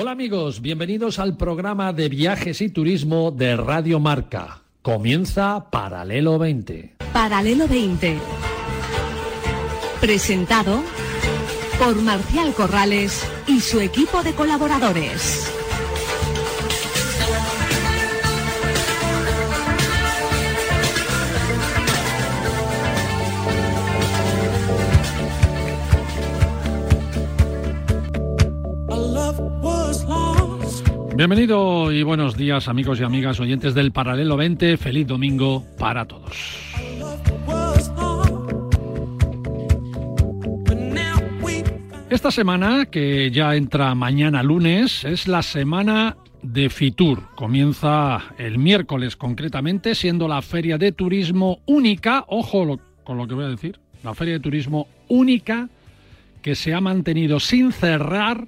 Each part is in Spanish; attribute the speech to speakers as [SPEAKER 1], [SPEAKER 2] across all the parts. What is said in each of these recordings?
[SPEAKER 1] Hola amigos, bienvenidos al programa de viajes y turismo de Radio Marca. Comienza Paralelo 20.
[SPEAKER 2] Paralelo 20. Presentado por Marcial Corrales y su equipo de colaboradores.
[SPEAKER 1] Bienvenido y buenos días amigos y amigas oyentes del Paralelo 20. Feliz domingo para todos. Esta semana, que ya entra mañana lunes, es la semana de Fitur. Comienza el miércoles concretamente, siendo la feria de turismo única, ojo con lo que voy a decir, la feria de turismo única que se ha mantenido sin cerrar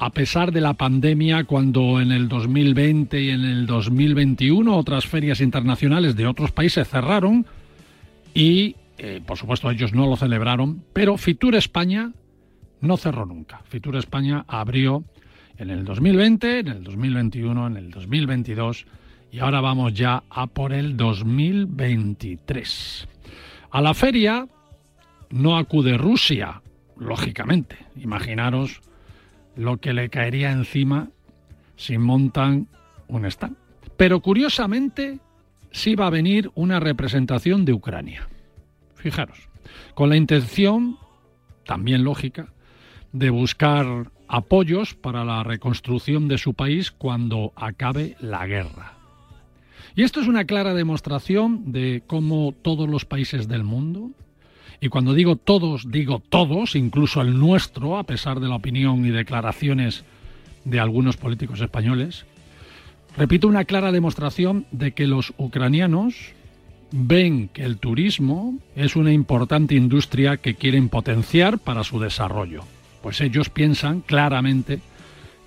[SPEAKER 1] a pesar de la pandemia, cuando en el 2020 y en el 2021 otras ferias internacionales de otros países cerraron y, eh, por supuesto, ellos no lo celebraron, pero Fitur España no cerró nunca. Fitur España abrió en el 2020, en el 2021, en el 2022 y ahora vamos ya a por el 2023. A la feria no acude Rusia, lógicamente. Imaginaros lo que le caería encima si montan un stand. Pero curiosamente sí va a venir una representación de Ucrania. Fijaros, con la intención, también lógica, de buscar apoyos para la reconstrucción de su país cuando acabe la guerra. Y esto es una clara demostración de cómo todos los países del mundo, y cuando digo todos, digo todos, incluso el nuestro, a pesar de la opinión y declaraciones de algunos políticos españoles. Repito, una clara demostración de que los ucranianos ven que el turismo es una importante industria que quieren potenciar para su desarrollo. Pues ellos piensan claramente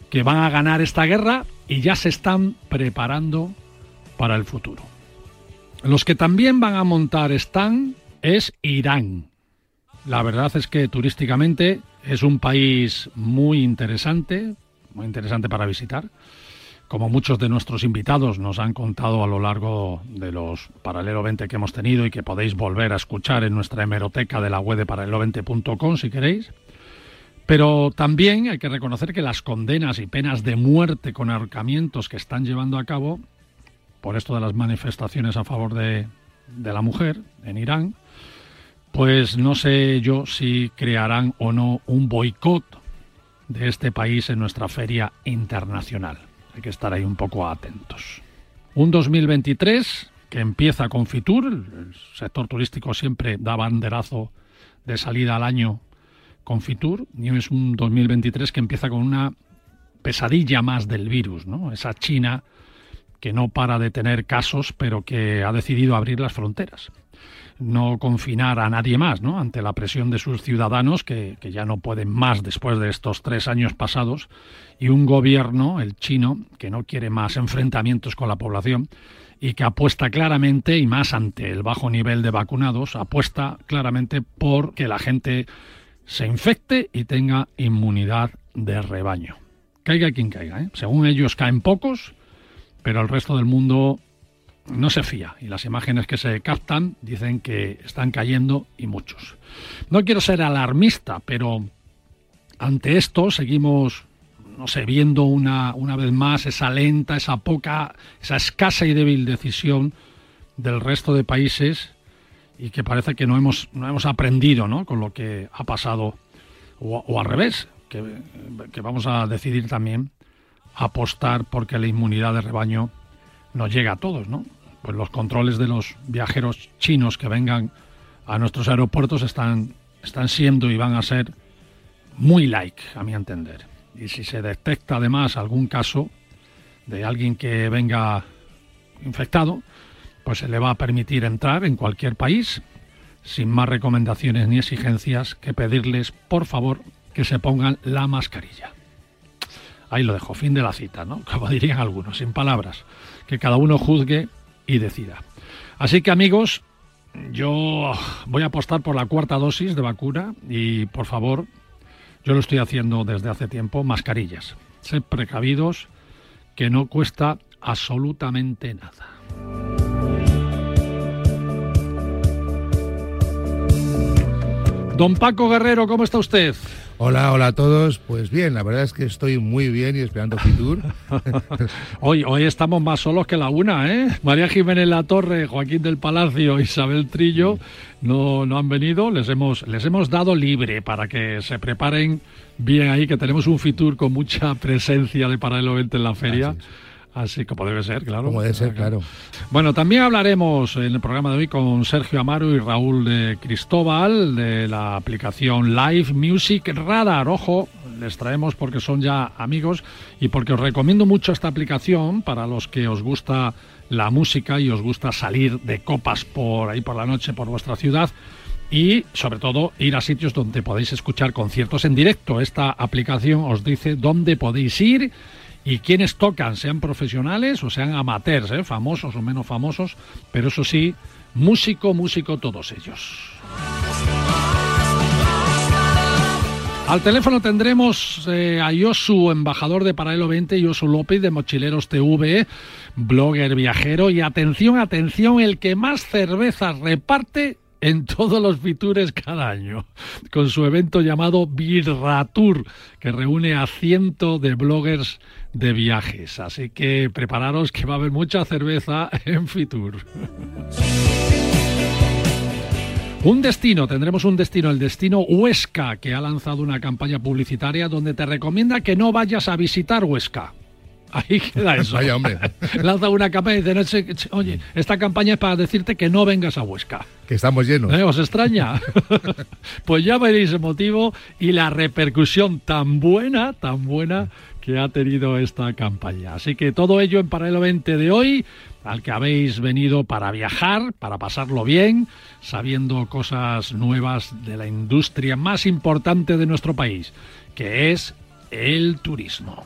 [SPEAKER 1] que van a ganar esta guerra y ya se están preparando para el futuro. Los que también van a montar están es Irán. La verdad es que turísticamente es un país muy interesante, muy interesante para visitar. Como muchos de nuestros invitados nos han contado a lo largo de los Paralelo 20 que hemos tenido y que podéis volver a escuchar en nuestra hemeroteca de la web de paralelo20.com si queréis. Pero también hay que reconocer que las condenas y penas de muerte con ahorcamientos que están llevando a cabo por esto de las manifestaciones a favor de, de la mujer en Irán, pues no sé yo si crearán o no un boicot de este país en nuestra feria internacional. Hay que estar ahí un poco atentos. Un 2023 que empieza con Fitur, el sector turístico siempre da banderazo de salida al año con Fitur, y es un 2023 que empieza con una pesadilla más del virus, ¿no? Esa China que no para de tener casos, pero que ha decidido abrir las fronteras no confinar a nadie más, ¿no? Ante la presión de sus ciudadanos que, que, ya no pueden más después de estos tres años pasados y un gobierno, el chino, que no quiere más enfrentamientos con la población y que apuesta claramente y más ante el bajo nivel de vacunados, apuesta claramente por que la gente se infecte y tenga inmunidad de rebaño. Caiga quien caiga, ¿eh? Según ellos caen pocos, pero el resto del mundo no se fía y las imágenes que se captan dicen que están cayendo y muchos. No quiero ser alarmista, pero ante esto seguimos, no sé, viendo una, una vez más esa lenta, esa poca, esa escasa y débil decisión del resto de países y que parece que no hemos, no hemos aprendido ¿no? con lo que ha pasado o, al revés, que, que vamos a decidir también apostar porque la inmunidad de rebaño nos llega a todos, ¿no? Pues los controles de los viajeros chinos que vengan a nuestros aeropuertos están, están siendo y van a ser muy like, a mi entender. Y si se detecta además algún caso de alguien que venga infectado, pues se le va a permitir entrar en cualquier país sin más recomendaciones ni exigencias que pedirles, por favor, que se pongan la mascarilla. Ahí lo dejo, fin de la cita, ¿no? Como dirían algunos, sin palabras. Que cada uno juzgue y decida. Así que amigos, yo voy a apostar por la cuarta dosis de vacuna y por favor, yo lo estoy haciendo desde hace tiempo, mascarillas. sed precavidos, que no cuesta absolutamente nada. Don Paco Guerrero, ¿cómo está usted?
[SPEAKER 3] Hola, hola a todos. Pues bien, la verdad es que estoy muy bien y esperando Fitur.
[SPEAKER 1] hoy, hoy estamos más solos que la una, ¿eh? María Jiménez La Torre, Joaquín del Palacio, Isabel Trillo no, no han venido. Les hemos, les hemos dado libre para que se preparen bien ahí, que tenemos un Fitur con mucha presencia de Paralelo 20 en la feria. Así como debe ser, claro.
[SPEAKER 3] Como debe ser, claro.
[SPEAKER 1] Bueno, también hablaremos en el programa de hoy con Sergio Amaro y Raúl de Cristóbal de la aplicación Live Music Radar. Ojo, les traemos porque son ya amigos y porque os recomiendo mucho esta aplicación para los que os gusta la música y os gusta salir de copas por ahí por la noche por vuestra ciudad y sobre todo ir a sitios donde podéis escuchar conciertos en directo. Esta aplicación os dice dónde podéis ir y quienes tocan, sean profesionales o sean amateurs, ¿eh? famosos o menos famosos, pero eso sí, músico, músico todos ellos. Al teléfono tendremos eh, a Yosu, embajador de Paralelo 20, Yosu López de Mochileros TV, blogger viajero y atención, atención, el que más cervezas reparte en todos los Fitures cada año, con su evento llamado Birratur, que reúne a cientos de bloggers de viajes. Así que prepararos que va a haber mucha cerveza en Fitur. Un destino, tendremos un destino, el destino Huesca, que ha lanzado una campaña publicitaria donde te recomienda que no vayas a visitar Huesca. Ahí queda eso.
[SPEAKER 3] Vaya, hombre.
[SPEAKER 1] Lanza una campaña y dice, oye, esta campaña es para decirte que no vengas a Huesca.
[SPEAKER 3] Que estamos llenos.
[SPEAKER 1] ¿Eh? ¿Os extraña? pues ya veréis el motivo y la repercusión tan buena, tan buena que ha tenido esta campaña. Así que todo ello en Paralelo 20 de hoy, al que habéis venido para viajar, para pasarlo bien, sabiendo cosas nuevas de la industria más importante de nuestro país, que es el turismo.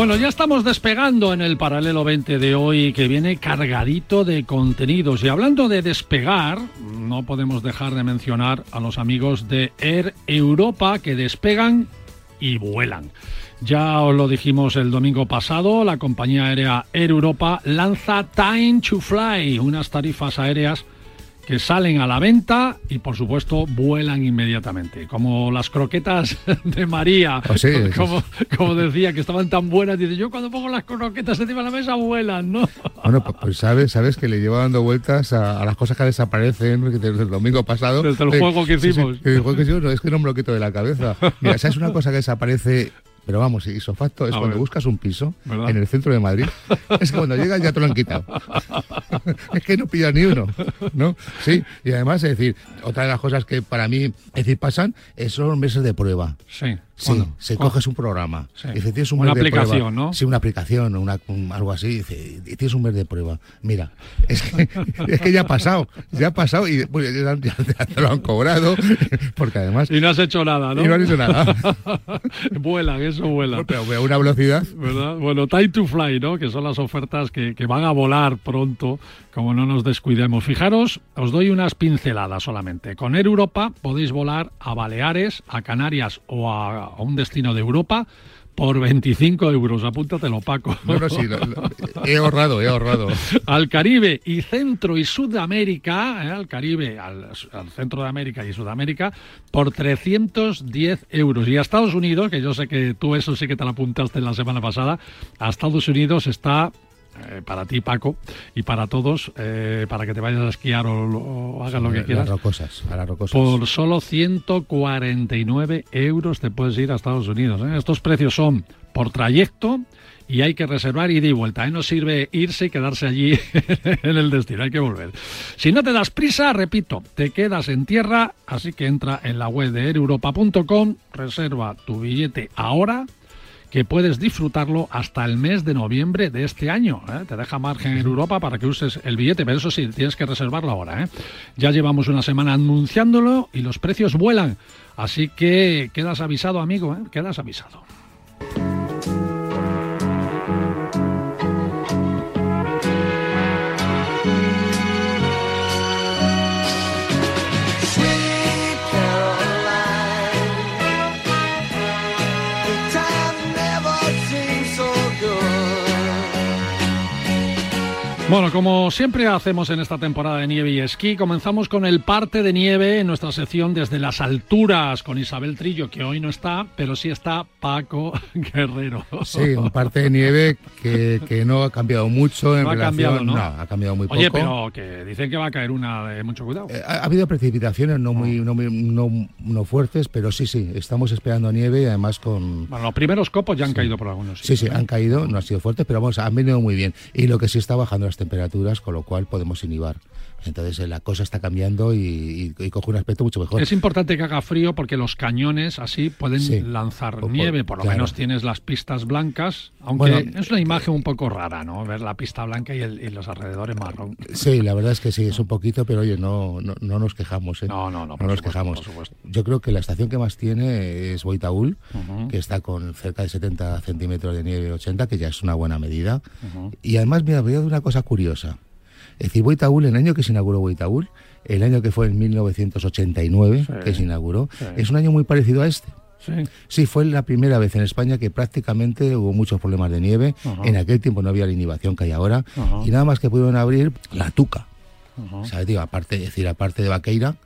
[SPEAKER 1] Bueno, ya estamos despegando en el paralelo 20 de hoy que viene cargadito de contenidos. Y hablando de despegar, no podemos dejar de mencionar a los amigos de Air Europa que despegan y vuelan. Ya os lo dijimos el domingo pasado, la compañía aérea Air Europa lanza Time to Fly, unas tarifas aéreas que salen a la venta y por supuesto vuelan inmediatamente, como las croquetas de María,
[SPEAKER 3] oh,
[SPEAKER 1] como, como, decía, que estaban tan buenas, dice, yo cuando pongo las croquetas encima de la mesa vuelan, ¿no?
[SPEAKER 3] Bueno, pues sabes, sabes que le llevo dando vueltas a, las cosas que desaparecen desde el domingo pasado.
[SPEAKER 1] Desde el juego que hicimos.
[SPEAKER 3] el juego que hicimos, no, es que no me lo quito de la cabeza. Mira, ¿sabes una cosa que desaparece pero vamos, isofacto es cuando buscas un piso en el centro de Madrid, es que cuando llegas ya te lo han quitado. es que no pillas ni uno, ¿no? Sí, y además, es decir, otra de las cosas que para mí, es decir, pasan, son los meses de prueba.
[SPEAKER 1] Sí.
[SPEAKER 3] Sí, se coges un programa.
[SPEAKER 1] Dice, tienes un una aplicación, ¿no?
[SPEAKER 3] Sí, una aplicación o una, algo así. Dice, tienes un mes de prueba. Mira, es que, es que ya ha pasado, ya ha pasado y pues, ya, te lo han cobrado. Porque además.
[SPEAKER 1] Y no has hecho nada, ¿no?
[SPEAKER 3] Y no has hecho nada.
[SPEAKER 1] vuelan, eso vuela.
[SPEAKER 3] Pero a una velocidad.
[SPEAKER 1] ¿Verdad? Bueno, Time to Fly, ¿no? Que son las ofertas que, que van a volar pronto, como no nos descuidemos. Fijaros, os doy unas pinceladas solamente. Con Air Europa podéis volar a Baleares, a Canarias o a a un destino de Europa por 25 euros. Apúntatelo, Paco.
[SPEAKER 3] Bueno, sí, he ahorrado, he ahorrado.
[SPEAKER 1] al Caribe y Centro y Sudamérica, ¿eh? al Caribe, al, Centro de América y Sudamérica, por 310 euros. Y a Estados Unidos, que yo sé que tú eso sí que te lo apuntaste la semana pasada, a Estados Unidos está eh, para ti, Paco, y para todos, eh, para que te vayas a esquiar o, hagas lo que quieras.
[SPEAKER 3] rocosas, a las rocosas.
[SPEAKER 1] Por solo 149 euros te puedes ir a Estados Unidos. ¿eh? Estos precios son por trayecto y hay que reservar ida y vuelta. No sirve irse y quedarse allí en el destino, hay que volver. Si no te das prisa, repito, te quedas en tierra, así que entra en la web de ereuropa.com, reserva tu billete ahora que puedes disfrutarlo hasta el mes de noviembre de este año. ¿eh? Te deja margen en Europa para que uses el billete, pero eso sí, tienes que reservarlo ahora. ¿eh? Ya llevamos una semana anunciándolo y los precios vuelan. Así que quedas avisado, amigo, ¿eh? quedas avisado. Bueno, como siempre hacemos en esta temporada de nieve y esquí, comenzamos con el parte de nieve en nuestra sección desde las alturas con Isabel Trillo, que hoy no está, pero sí está Paco Guerrero.
[SPEAKER 3] Sí, un parte de nieve que, no ha cambiado mucho en no relación... Ha cambiado, ¿no? ha cambiado muy poco.
[SPEAKER 1] Oye, pero que dicen que va a caer una de mucho cuidado.
[SPEAKER 3] Eh, ha, habido precipitaciones no muy, no, no, no, fuertes, pero sí, sí, estamos esperando nieve y además con...
[SPEAKER 1] Bueno, los primeros copos ya han caído por algunos
[SPEAKER 3] sitios. Sí, sí, han caído, no ha sido fuerte, pero vamos, han venido muy bien. Y lo que sí está bajando las temperaturas, con lo cual podemos inhibar. Entonces eh, la cosa está cambiando y, coge un aspecto mucho mejor.
[SPEAKER 1] Es importante que haga frío porque los cañones así pueden lanzar nieve, por lo menos tienes las pistas blancas, aunque es una imagen un poco rara, ¿no? Ver la pista blanca y, los alrededores marrón.
[SPEAKER 3] Sí, la verdad es que sí, es un poquito, pero oye, no, no, nos quejamos. ¿eh?
[SPEAKER 1] No, no, no.
[SPEAKER 3] No nos quejamos. Yo creo que la estación que más tiene es Boitaúl, que está con cerca de 70 centímetros de nieve, 80, que ya es una buena medida. Y además, mira, voy a una cosa curiosa. Es decir, Boitaúl, el año que se inauguró Boitaúl, el año que fue en 1989 que se inauguró, es un año muy parecido a este. Sí. fue la primera vez en España que prácticamente hubo muchos problemas de nieve. En aquel tiempo no había la inhibición que hay ahora. Y nada más que pudieron abrir la Tuca. aparte, es decir, aparte de Vaqueira,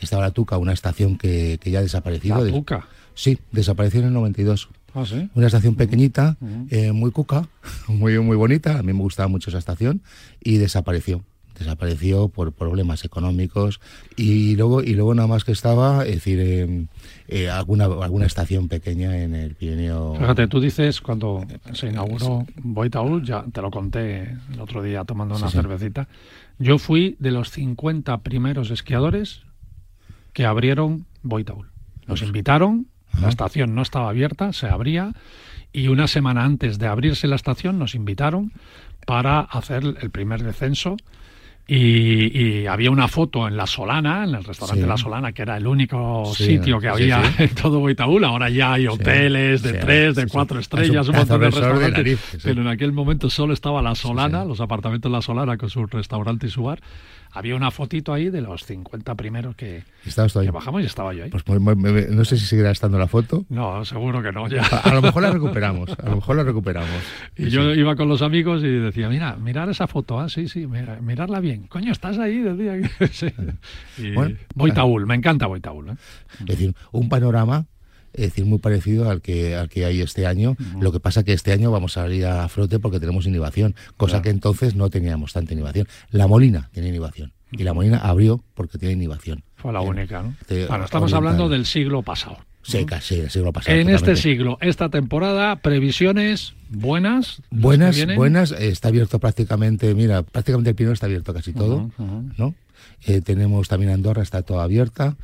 [SPEAKER 3] estaba la Tuca, una estación que, ya ha desaparecido.
[SPEAKER 1] ¿La Tuca?
[SPEAKER 3] Sí, desapareció en el 92.
[SPEAKER 1] ¿Ah, sí?
[SPEAKER 3] Una estación pequeñita, eh, muy cuca, muy, muy bonita. A mí me gustaba mucho esa estación y desapareció. Desapareció por problemas económicos. Y luego y luego nada más que estaba es decir em, eh, alguna alguna estación pequeña en el Pirineo.
[SPEAKER 1] Fíjate tú dices cuando se inauguró Boitaúl ya te lo conté el otro día tomando una cervecita. Yo fui de los 50 primeros esquiadores que abrieron Boitaúl. Nos invitaron la estación no estaba abierta, se abría y una semana antes de abrirse la estación nos invitaron para hacer el primer descenso y, había una foto en La Solana, en el restaurante La Solana, que era el único sitio que había en todo Boitaúl. Ahora ya hay hoteles de tres, de cuatro estrellas, un, montón de restaurantes. pero en aquel momento solo estaba La Solana, los apartamentos La Solana con su restaurante y su bar había una fotito ahí de los 50 primeros que, bajamos y estaba yo ahí.
[SPEAKER 3] Pues no sé si seguirá estando la foto.
[SPEAKER 1] No, seguro que no. Ya.
[SPEAKER 3] A, lo mejor la recuperamos, a lo mejor la recuperamos.
[SPEAKER 1] Y yo iba con los amigos y decía, mira, mirar esa foto, ah, sí, sí, mirarla bien. Coño, estás ahí, decía. sí. Boitaúl, me encanta Boitaúl. ¿eh?
[SPEAKER 3] Es decir, un panorama es decir, muy parecido al que, al que hay este año. Lo que pasa que este año vamos a salir a frote porque tenemos innovación, cosa que entonces no teníamos tanta innovación. La Molina tiene innovación. Y la Molina abrió porque tiene innovación.
[SPEAKER 1] Fue la única, ¿no? bueno, estamos hablando del siglo pasado.
[SPEAKER 3] Sí, casi del siglo pasado.
[SPEAKER 1] En este siglo, esta temporada, previsiones buenas.
[SPEAKER 3] Buenas, buenas. Está abierto prácticamente, mira, prácticamente el Pino está abierto casi todo, ¿no? Eh, tenemos también Andorra, está toda abierta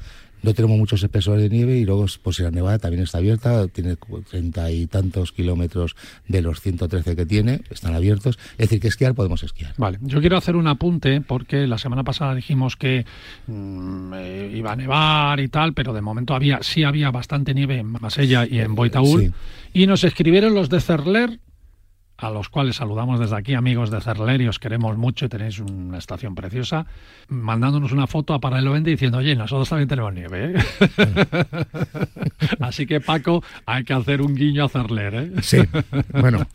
[SPEAKER 3] no tenemos muchos espesores de nieve y luego pues la Nevada también está abierta, tiene treinta y tantos kilómetros de los 113 que tiene, están abiertos, es decir, que esquiar podemos esquiar.
[SPEAKER 1] Vale, yo quiero hacer un apunte porque la semana pasada dijimos que mm, eh, iba a nevar y tal, pero de momento había sí había bastante nieve en Masella y en Boitaúl. Y nos escribieron los de Cerler a los cuales saludamos desde aquí, amigos de Cerler, y os queremos mucho y tenéis una estación preciosa, mandándonos una foto a Paralelo 20 diciendo, oye, nosotros también tenemos nieve. ¿eh? Así que, Paco, hay que hacer un guiño a Cerler. ¿eh?
[SPEAKER 3] Sí, bueno,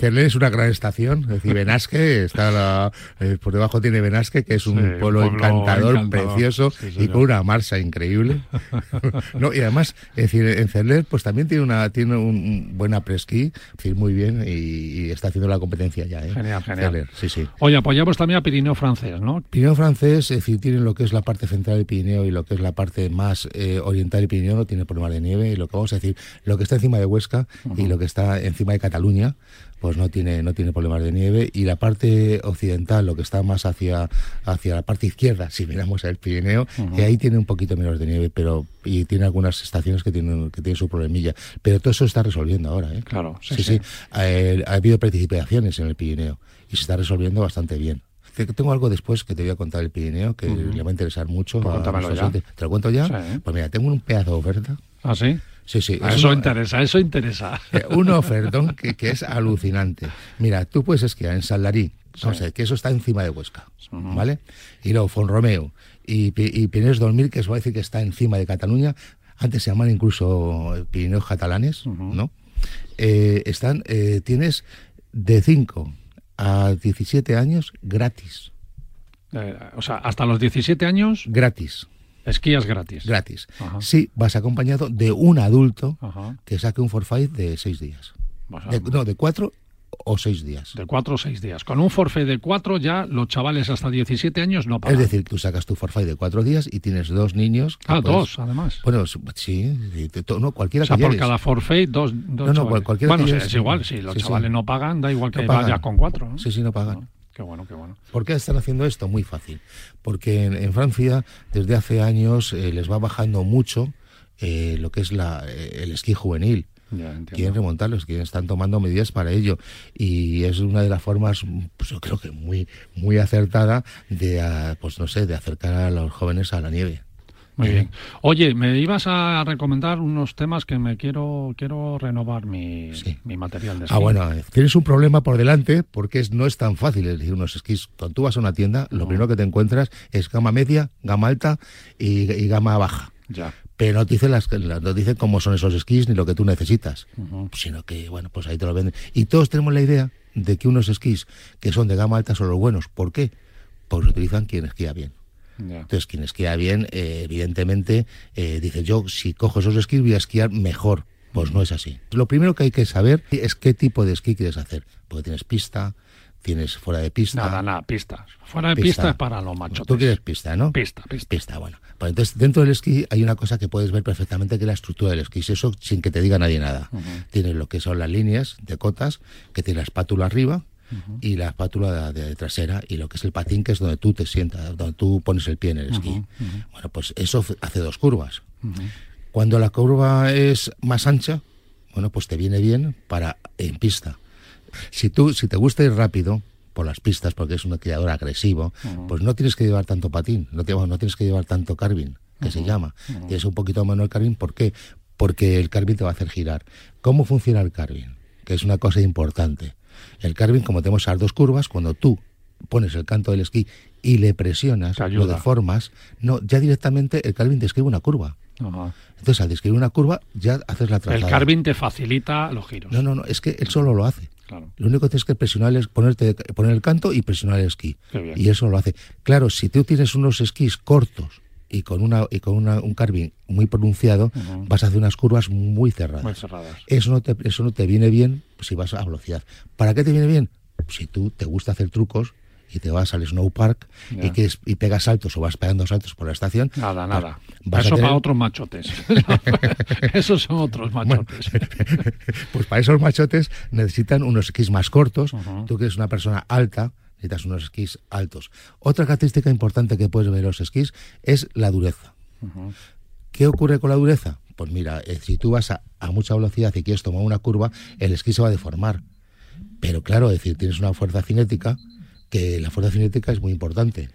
[SPEAKER 3] Cerler es una gran estación, es decir, Benasque, está eh, por debajo tiene Benasque, que es un pueblo, encantador, precioso y con una marcha increíble. no, y además, es decir, en Cerler, pues también tiene una tiene un buen presquí, decir, muy bien, y está haciendo la competencia ya. ¿eh?
[SPEAKER 1] Genial, genial.
[SPEAKER 3] sí, sí.
[SPEAKER 1] Oye, apoyamos también a Pirineo francés, ¿no?
[SPEAKER 3] Pirineo francés, es decir, tiene lo que es la parte central del Pirineo y lo que es la parte más eh, oriental del Pirineo, no tiene problemas de nieve. Y lo que vamos a decir, lo que está encima de Huesca y lo que está encima de Cataluña, pues no tiene, no tiene problemas de nieve. Y la parte occidental, lo que está más hacia, hacia la parte izquierda, si miramos el Pirineo, que ahí tiene un poquito menos de nieve, pero y tiene algunas estaciones que tienen, que tienen su problemilla. Pero todo eso está resolviendo ahora, ¿eh?
[SPEAKER 1] Claro,
[SPEAKER 3] sí, sí. Eh, ha habido precipitaciones en el Pirineo y se está resolviendo bastante bien. Tengo algo después que te voy a contar el Pirineo que le va a interesar mucho.
[SPEAKER 1] Pues
[SPEAKER 3] ¿Te lo cuento ya? Pues mira, tengo un pedazo de oferta.
[SPEAKER 1] ¿Ah, sí?
[SPEAKER 3] Sí, sí.
[SPEAKER 1] eso interesa, eso interesa.
[SPEAKER 3] Eh, un ofertón que, que, es alucinante. Mira, tú puedes esquiar en Saldarí, que eso está encima de Huesca, ¿vale? Y luego Fonromeo y, y Pirineos 2000, que eso va a decir que está encima de Cataluña. Antes se llaman incluso Pirineos catalanes, ¿no? Eh, están, eh, tienes de 5 a 17 años gratis.
[SPEAKER 1] o sea, hasta los 17 años.
[SPEAKER 3] Gratis.
[SPEAKER 1] Esquías gratis.
[SPEAKER 3] Gratis. Sí, vas acompañado de un adulto que saque un forfait de seis días. no, de cuatro o seis días.
[SPEAKER 1] De cuatro o seis días. Con un forfait de cuatro ya los chavales hasta 17 años no pagan.
[SPEAKER 3] Es decir, tú sacas tu forfait de cuatro días y tienes dos niños.
[SPEAKER 1] Ah, dos, además.
[SPEAKER 3] Bueno, sí, no, cualquiera
[SPEAKER 1] o sea, por cada forfait, dos, dos
[SPEAKER 3] No, no, cualquiera
[SPEAKER 1] Bueno, es igual, si los chavales no pagan, da igual que vaya con cuatro.
[SPEAKER 3] Sí, sí, no pagan.
[SPEAKER 1] Qué bueno, qué bueno.
[SPEAKER 3] ¿Por qué están haciendo esto? Muy fácil. Porque en, Francia, desde hace años, eh, les va bajando mucho eh, lo que es la, eh, el esquí juvenil. quieren remontarlos, quieren, están tomando medidas para ello. Y es una de las formas, pues yo creo que muy, muy acertada de, ah, pues no sé, de acercar a los jóvenes a la nieve.
[SPEAKER 1] Muy bien. Oye, me ibas a recomendar unos temas que me quiero quiero renovar mi, mi material de
[SPEAKER 3] esquí. Ah, bueno, tienes un problema por delante porque es, no es tan fácil elegir unos esquís. Cuando tú vas a una tienda, lo primero que te encuentras es gama media, gama alta y, gama baja.
[SPEAKER 1] Ya.
[SPEAKER 3] Pero no te dicen las, no dicen cómo son esos esquís ni lo que tú necesitas, sino que bueno, pues ahí te lo venden. Y todos tenemos la idea de que unos esquís que son de gama alta son los buenos. ¿Por qué? Porque utilizan quien esquía bien. Entonces, quien esquía bien, eh, evidentemente, eh, dice, yo si cojo esos esquís voy a esquiar mejor. Pues no es así. Lo primero que hay que saber es qué tipo de esquí quieres hacer. Porque tienes pista, tienes fuera de pista.
[SPEAKER 1] Nada, nada, pista. Fuera de pista, es para los machos.
[SPEAKER 3] Tú quieres pista, ¿no?
[SPEAKER 1] Pista, pista.
[SPEAKER 3] Pista, bueno. Pues entonces, dentro del esquí hay una cosa que puedes ver perfectamente que es la estructura del esquí. Eso sin que te diga nadie nada. Tienes lo que son las líneas de cotas, que tiene la espátula arriba, y la espátula de, trasera y lo que es el patín, que es donde tú te sientas, donde tú pones el pie en el esquí. Bueno, pues eso hace dos curvas. Cuando la curva es más ancha, bueno, pues te viene bien para en pista. Si tú, si te gusta ir rápido por las pistas, porque es un criador agresivo, pues no tienes que llevar tanto patín, no, no tienes que llevar tanto carving, que se llama. Tienes un poquito menos el carving, ¿por qué? Porque el carving te va a hacer girar. ¿Cómo funciona el carving? Que es una cosa importante. El carving, como tenemos esas dos curvas, cuando tú pones el canto del esquí y le presionas, lo deformas, no, ya directamente el carving describe una curva. Entonces, al describir una curva, ya haces la trazada.
[SPEAKER 1] El carving te facilita los giros.
[SPEAKER 3] No, no, no, es que él solo lo hace. Lo único que tienes que presionar es ponerte, poner el canto y presionar el esquí. Y eso lo hace. Claro, si tú tienes unos esquís cortos y con una y con un carving muy pronunciado, vas a hacer unas curvas muy cerradas.
[SPEAKER 1] Muy cerradas.
[SPEAKER 3] Eso no te eso no te viene bien si vas a velocidad. ¿Para qué te viene bien? Si tú te gusta hacer trucos y te vas al snow park y, que y pegas saltos o vas pegando saltos por la estación.
[SPEAKER 1] Nada, nada. eso para otros machotes. esos son otros machotes.
[SPEAKER 3] pues para esos machotes necesitan unos esquís más cortos. Tú que eres una persona alta, necesitas unos esquís altos. Otra característica importante que puedes ver en los esquís es la dureza. ¿Qué ocurre con la dureza? Pues mira, eh, si tú vas a, mucha velocidad y quieres tomar una curva, el esquí se va a deformar. Pero claro, es decir, tienes una fuerza cinética, que la fuerza cinética es muy importante.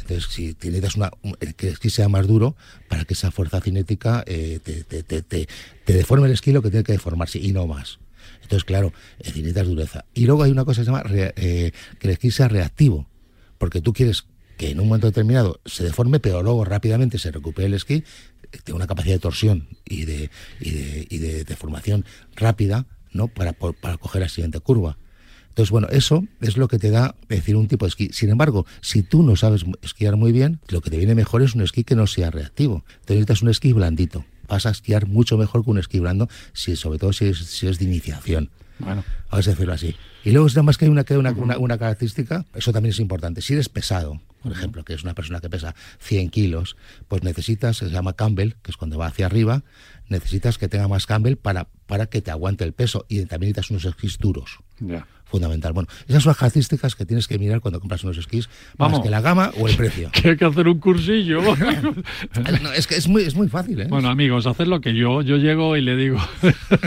[SPEAKER 3] Entonces, si necesitas una, que el esquí sea más duro, para que esa fuerza cinética eh, te, te, te, te, deforme el esquí lo que tiene que deformarse, y no más. Entonces, claro, necesitas dureza. Y luego hay una cosa que se llama eh, que el esquí sea reactivo, porque tú quieres que en un momento determinado se deforme, pero luego rápidamente se recupere el esquí, tiene una capacidad de torsión y de, y de, y de deformación rápida, ¿no? Para, para coger la siguiente curva. Entonces, bueno, eso es lo que te da decir un tipo de esquí. Sin embargo, si tú no sabes esquiar muy bien, lo que te viene mejor es un esquí que no sea reactivo. Te necesitas un esquí blandito vas a esquiar mucho mejor que un esquí blando, si, sobre todo si es, si es de iniciación.
[SPEAKER 1] Bueno.
[SPEAKER 3] Vamos a decirlo así. Y luego nada más que hay una, una, una, característica, eso también es importante. Si eres pesado, por ejemplo, que es una persona que pesa 100 kilos, pues necesitas, se llama Campbell, que es cuando va hacia arriba, necesitas que tenga más Campbell para, para que te aguante el peso y también necesitas unos esquís duros. Ya fundamental. Bueno, esas son las características que tienes que mirar cuando compras unos esquís, Vamos. más que la gama o el precio.
[SPEAKER 1] que hay que hacer un cursillo.
[SPEAKER 3] es que es muy, es muy fácil, ¿eh?
[SPEAKER 1] Bueno, amigos, haced lo que yo. Yo llego y le digo,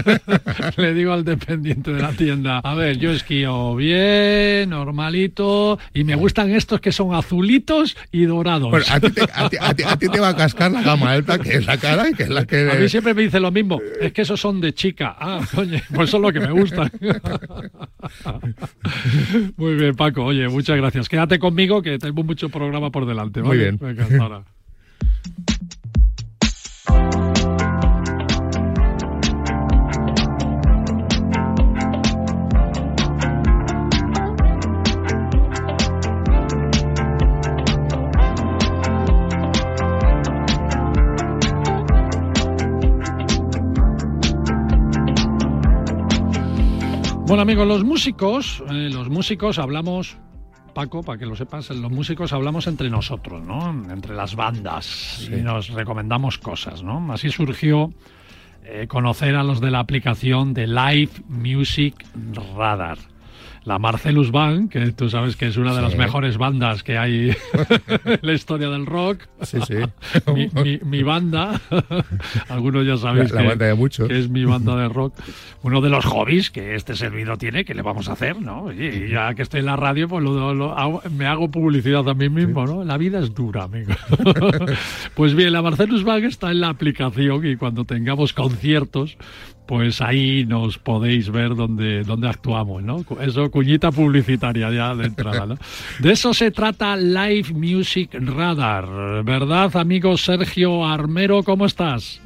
[SPEAKER 1] le digo al dependiente de la tienda, a ver, yo esquío bien, normalito, y me gustan estos que son azulitos y dorados.
[SPEAKER 3] Bueno, a ti te, te va a cascar la gama alta, que es la cara y que es la que...
[SPEAKER 1] A mí siempre me dice lo mismo, es que esos son de chica. Ah, coño, pues son lo que me gustan. Muy bien, Paco. Oye, muchas gracias. Quédate conmigo que tengo mucho programa por delante.
[SPEAKER 3] Muy bien.
[SPEAKER 1] Venga, ahora. Bueno amigos, los músicos, eh, los músicos hablamos, Paco, para que lo sepas, los músicos hablamos entre nosotros, ¿no? Entre las bandas y nos recomendamos cosas, ¿no? Así surgió eh, conocer a los de la aplicación de Live Music Radar la Marcelus Band, que tú sabes que es una de las mejores bandas que hay en la historia del rock.
[SPEAKER 3] Sí, sí.
[SPEAKER 1] mi, banda, algunos ya sabéis que, es mi banda de rock. Uno de los hobbies que este servidor tiene, que le vamos a hacer, ¿no? Y ya que estoy en la radio, pues me hago publicidad a mí mismo, ¿no? La vida es dura, amigo. pues bien, la Marcelus Band está en la aplicación y cuando tengamos conciertos, pues ahí nos podéis ver dónde, dónde actuamos, ¿no? Eso, cuñita publicitaria ya de entrada, ¿no? De eso se trata Live Music Radar, ¿verdad, amigo Sergio Armero? ¿Cómo estás?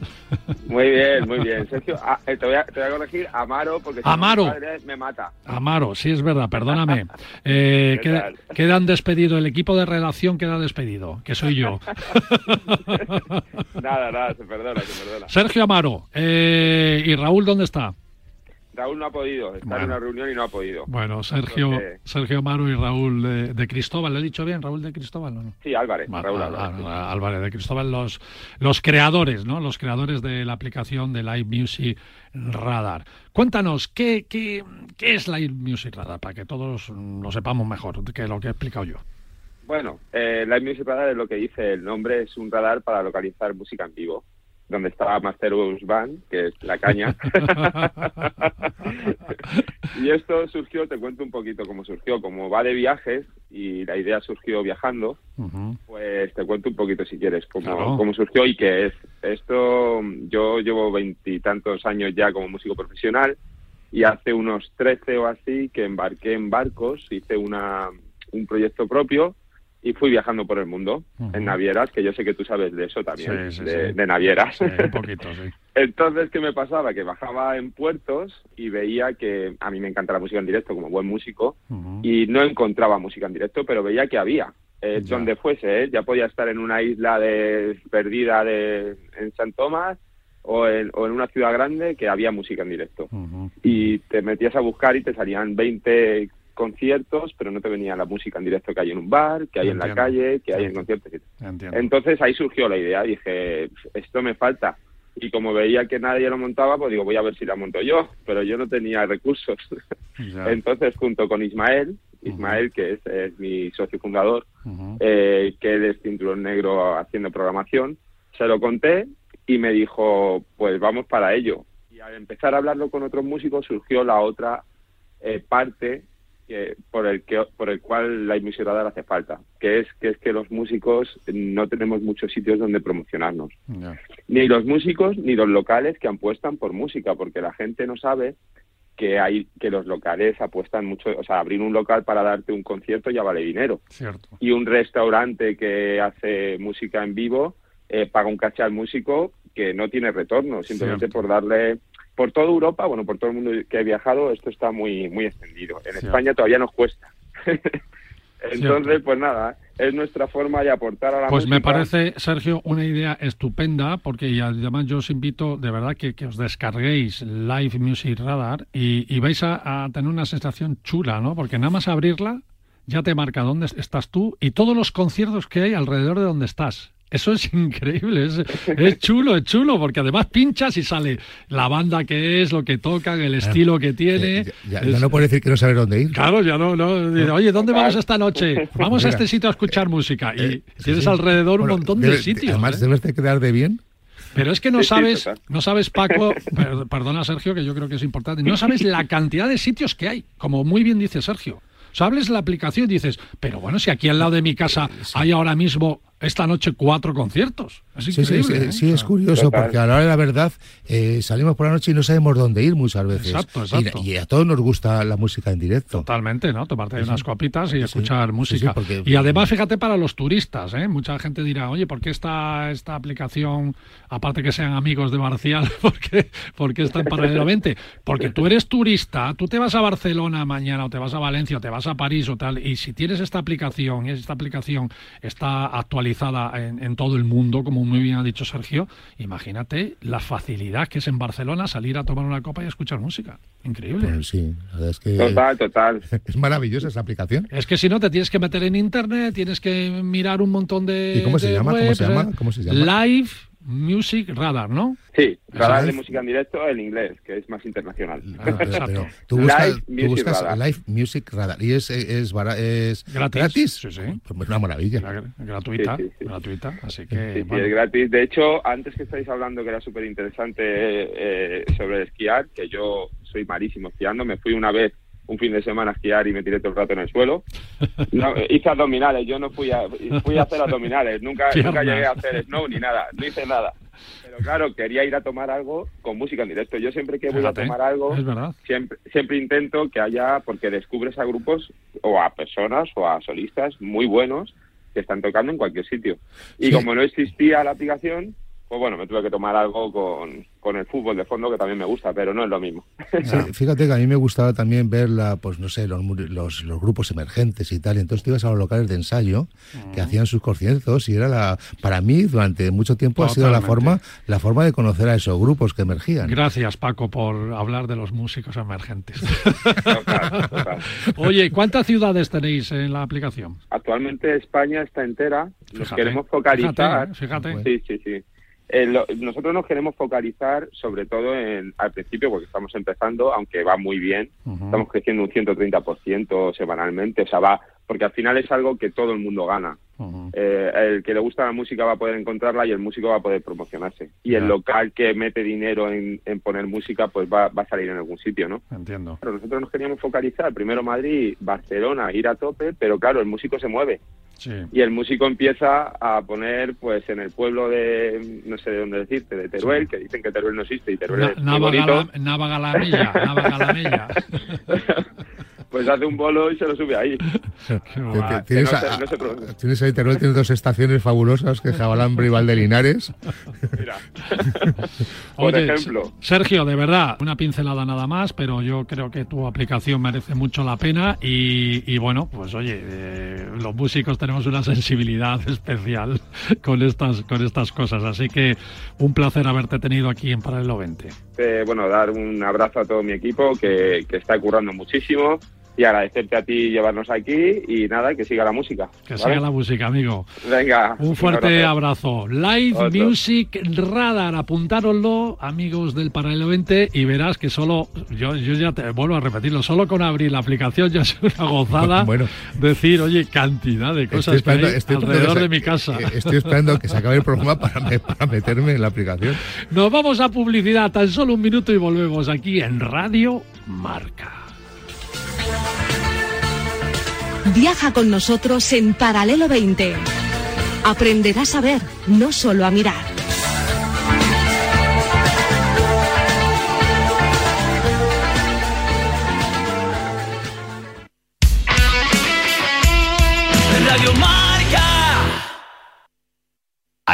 [SPEAKER 4] Muy bien, muy bien. Sergio, ah, eh, te, voy a, te, voy a, corregir, Amaro, porque si
[SPEAKER 1] Amaro.
[SPEAKER 4] me mata.
[SPEAKER 1] Amaro, sí es verdad, perdóname. Eh, queda, quedan despedido, el equipo de redacción queda despedido, que soy yo.
[SPEAKER 4] nada, nada, se perdona, se perdona.
[SPEAKER 1] Sergio Amaro, eh, ¿y Raúl dónde está?
[SPEAKER 4] Raúl no ha podido, está en una reunión y no ha podido.
[SPEAKER 1] Bueno, Sergio, Sergio Amaro y Raúl de, Cristóbal, ¿le he dicho bien? ¿Raúl de Cristóbal o no?
[SPEAKER 4] Sí, Álvarez, Raúl Álvarez.
[SPEAKER 1] Álvarez de Cristóbal, los, los creadores, ¿no? Los creadores de la aplicación de Live Music Radar. Cuéntanos, ¿qué, qué, qué es Live Music Radar? Para que todos lo sepamos mejor que lo que he explicado yo.
[SPEAKER 4] Bueno, eh, Live Music Radar es lo que dice el nombre, es un radar para localizar música en vivo donde estaba Masterus Band, que es la caña. y esto surgió, te cuento un poquito cómo surgió, como va de viajes y la idea surgió viajando, pues te cuento un poquito si quieres cómo, cómo surgió y qué es. Esto, yo llevo veintitantos años ya como músico profesional y hace unos trece o así que embarqué en barcos, hice una, un proyecto propio y fui viajando por el mundo en navieras, que yo sé que tú sabes de eso también, de, navieras.
[SPEAKER 1] un poquito, sí.
[SPEAKER 4] Entonces, ¿qué me pasaba? Que bajaba en puertos y veía que a mí me encanta la música en directo como buen músico y no encontraba música en directo, pero veía que había. Eh, donde fuese, ¿eh? ya podía estar en una isla de, perdida de, en San Tomás o en, o en, una ciudad grande que había música en directo. Y te metías a buscar y te salían 20 conciertos, pero no te venía la música en directo que hay en un bar, que hay en la calle, que hay en conciertos. Entonces ahí surgió la idea, dije, esto me falta. Y como veía que nadie lo montaba, pues digo, voy a ver si la monto yo, pero yo no tenía recursos. Entonces, junto con Ismael, Ismael, que es, mi socio fundador, eh, que es cinturón negro haciendo programación, se lo conté y me dijo, pues vamos para ello. Y al empezar a hablarlo con otros músicos surgió la otra eh, parte que, por el que por el cual la emisión hace falta, que es que es que los músicos no tenemos muchos sitios donde promocionarnos. Ni los músicos ni los locales que apuestan por música, porque la gente no sabe que hay que los locales apuestan mucho, o sea, abrir un local para darte un concierto ya vale dinero. Y un restaurante que hace música en vivo eh, paga un caché al músico que no tiene retorno, simplemente por darle por toda Europa, bueno, por todo el mundo que ha viajado, esto está muy, muy extendido. En España todavía nos cuesta. Entonces, pues nada, es nuestra forma de aportar a la
[SPEAKER 1] Pues me parece, Sergio, una idea estupenda, porque además yo os invito de verdad que, os descarguéis Live Music Radar y, vais a, tener una sensación chula, ¿no? Porque nada más abrirla ya te marca dónde estás tú y todos los conciertos que hay alrededor de donde estás. Eso es increíble, es, chulo, es chulo, porque además pinchas y sale la banda que es, lo que tocan, el estilo que tiene.
[SPEAKER 3] Ya, no puede decir que no sabes dónde ir.
[SPEAKER 1] Claro, ya no, no. Oye, ¿dónde vamos esta noche? Vamos a este sitio a escuchar música. Y eh, tienes alrededor un montón de sitios.
[SPEAKER 3] Además, ¿eh? debes de quedar de bien.
[SPEAKER 1] Pero es que no sabes, no sabes, Paco, perdona Sergio, que yo creo que es importante, no sabes la cantidad de sitios que hay, como muy bien dice Sergio. O sea, hables la aplicación y dices, pero bueno, si aquí al lado de mi casa hay ahora mismo esta noche cuatro conciertos. Es sí, sí,
[SPEAKER 3] sí, ¿eh? es curioso, porque a la hora de la verdad eh, salimos por la noche y no sabemos dónde ir muchas veces.
[SPEAKER 1] Exacto, exacto.
[SPEAKER 3] Y, a todos nos gusta la música en directo.
[SPEAKER 1] Totalmente, ¿no? Tomarte unas copitas y escuchar música. y además, fíjate, para los turistas, ¿eh? Mucha gente dirá, oye, ¿por qué esta, esta aplicación, aparte que sean amigos de Marcial, ¿por qué, ¿por qué están paralelamente? Porque tú eres turista, tú te vas a Barcelona mañana o te vas a Valencia o te vas a París o tal, y si tienes esta aplicación y esta aplicación está actualizada en, todo el mundo, como muy bien ha dicho Sergio, imagínate la facilidad que es en Barcelona salir a tomar una copa y escuchar música. Increíble.
[SPEAKER 3] Pues sí, es que
[SPEAKER 4] total, total.
[SPEAKER 3] Es maravillosa esa aplicación.
[SPEAKER 1] Es que si no te tienes que meter en internet, tienes que mirar un montón de.
[SPEAKER 3] ¿Y cómo se llama? ¿Cómo se llama? ¿Cómo se
[SPEAKER 1] llama? Live Music Radar, ¿no?
[SPEAKER 4] Sí, radar de música en directo en inglés, que es más internacional.
[SPEAKER 3] Ah. Tú, buscas, live, buscas live Music Radar y es, es, es,
[SPEAKER 1] gratis. Sí, sí.
[SPEAKER 3] Pues es una maravilla.
[SPEAKER 1] gratuita, gratuita, así que...
[SPEAKER 4] Sí, es gratis. De hecho, antes que estáis hablando que era súper interesante eh, sobre esquiar, que yo soy malísimo esquiando, me fui una vez un fin de semana a esquiar y me tiré todo el rato en el suelo. hice abdominales, yo no fui a, fui a hacer abdominales, nunca, nunca llegué a hacer snow ni nada, no hice nada. Pero claro, quería ir a tomar algo con música en directo. Yo siempre que voy a tomar algo, siempre, siempre intento que haya, porque descubres a grupos o a personas o a solistas muy buenos que están tocando en cualquier sitio. Y como no existía la aplicación, pues bueno, me tuve que tomar algo con, con el fútbol de fondo que también me gusta, pero no es lo mismo.
[SPEAKER 3] fíjate que a mí me gustaba también ver la, pues no sé, los, los, grupos emergentes y tal, y entonces te ibas a los locales de ensayo que hacían sus conciertos y era la, para mí durante mucho tiempo ha sido la forma, la forma de conocer a esos grupos que emergían.
[SPEAKER 1] Gracias Paco por hablar de los músicos emergentes. Oye, ¿cuántas ciudades tenéis en la aplicación?
[SPEAKER 4] Actualmente España está entera, nos queremos focalizar.
[SPEAKER 1] Fíjate,
[SPEAKER 4] fíjate. Sí, sí, sí. Eh, nosotros nos queremos focalizar sobre todo en al principio porque estamos empezando, aunque va muy bien, estamos creciendo un 130% semanalmente, o sea, va porque al final es algo que todo el mundo gana. Eh, el que le gusta la música va a poder encontrarla y el músico va a poder promocionarse. Y el local que mete dinero en, poner música, pues va, va, a salir en algún sitio, ¿no?
[SPEAKER 1] Entiendo.
[SPEAKER 4] Pero nosotros nos queríamos focalizar, primero Madrid, Barcelona, ir a tope, pero claro, el músico se mueve. Y el músico empieza a poner, pues, en el pueblo de, no sé de dónde decirte, de Teruel, que dicen que Teruel no existe y Teruel es muy bonito.
[SPEAKER 1] Navagalamella, Navagalamella.
[SPEAKER 4] pues hace un bolo y se lo sube ahí.
[SPEAKER 3] ¿Tienes, ahí Teruel, tiene dos estaciones fabulosas, que Jabalambre y Valdelinares.
[SPEAKER 4] Mira, por ejemplo.
[SPEAKER 1] Sergio, de verdad, una pincelada nada más, pero yo creo que tu aplicación merece mucho la pena y, bueno, pues oye, eh, los músicos tenemos una sensibilidad especial con estas, con estas cosas, así que un placer haberte tenido aquí en Paralelo 20.
[SPEAKER 4] Eh, bueno, dar un abrazo a todo mi equipo que, que está currando muchísimo y agradecerte a ti llevarnos aquí y nada, que siga la música.
[SPEAKER 1] Que siga la música, amigo.
[SPEAKER 4] Venga.
[SPEAKER 1] Un fuerte abrazo. Live Music Radar, apuntároslo, amigos del Paralelo 20, y verás que solo, yo, yo ya te vuelvo a repetirlo, solo con abrir la aplicación ya es una gozada bueno, decir, oye, cantidad de cosas que hay alrededor de mi casa.
[SPEAKER 3] Eh, estoy esperando que se acabe el programa para, para meterme en la aplicación.
[SPEAKER 1] Nos vamos a publicidad, tan solo un minuto y volvemos aquí en Radio Marca.
[SPEAKER 2] Viaja con nosotros en Paralelo 20. Aprenderás a ver, no solo a mirar.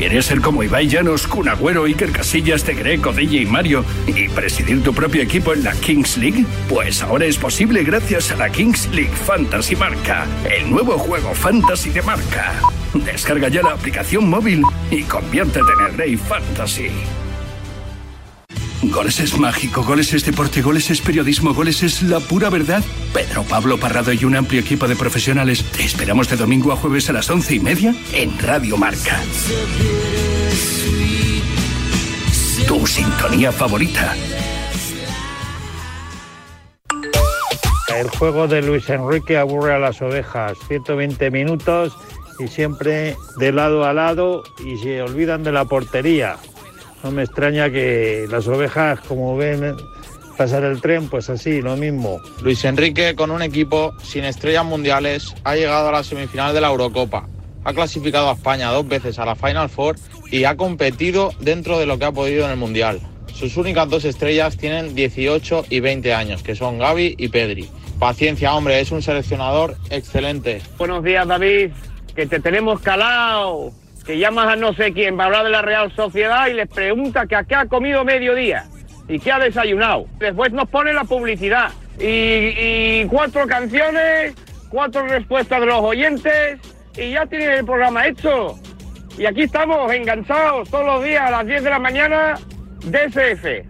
[SPEAKER 5] ¿Quieres ser como Ibai Llanos, Kun Agüero, Iker Casillas, de Greco, DJ Mario y presidir tu propio equipo en la Kings League? Pues ahora es posible gracias a la Kings League Fantasy Marca, el nuevo juego fantasy de marca. Descarga ya la aplicación móvil y conviértete en el rey fantasy. Goles es mágico, goles es deporte, goles es periodismo, goles es la pura verdad. Pedro Pablo Parrado y un amplio equipo de profesionales te esperamos de domingo a jueves a las once y media en Radio Marca. Tu sintonía favorita.
[SPEAKER 6] El juego de Luis Enrique aburre a las ovejas. 120 minutos y siempre de lado a lado y se olvidan de la portería. No me extraña que las ovejas, como ven pasar el tren, pues así, lo mismo.
[SPEAKER 7] Luis Enrique, con un equipo sin estrellas mundiales, ha llegado a la semifinal de la Eurocopa. Ha clasificado a España dos veces a la Final Four y ha competido dentro de lo que ha podido en el Mundial. Sus únicas dos estrellas tienen 18 y 20 años, que son Gaby y Pedri. Paciencia, hombre, es un seleccionador excelente.
[SPEAKER 8] Buenos días, David, que te tenemos calado que llamas a no sé quién para hablar de la Real Sociedad y les pregunta que a qué ha comido mediodía y qué ha desayunado. Después nos pone la publicidad y, cuatro canciones, cuatro respuestas de los oyentes y ya tiene el programa hecho. Y aquí estamos enganchados todos los días a las 10 de la mañana, DSF.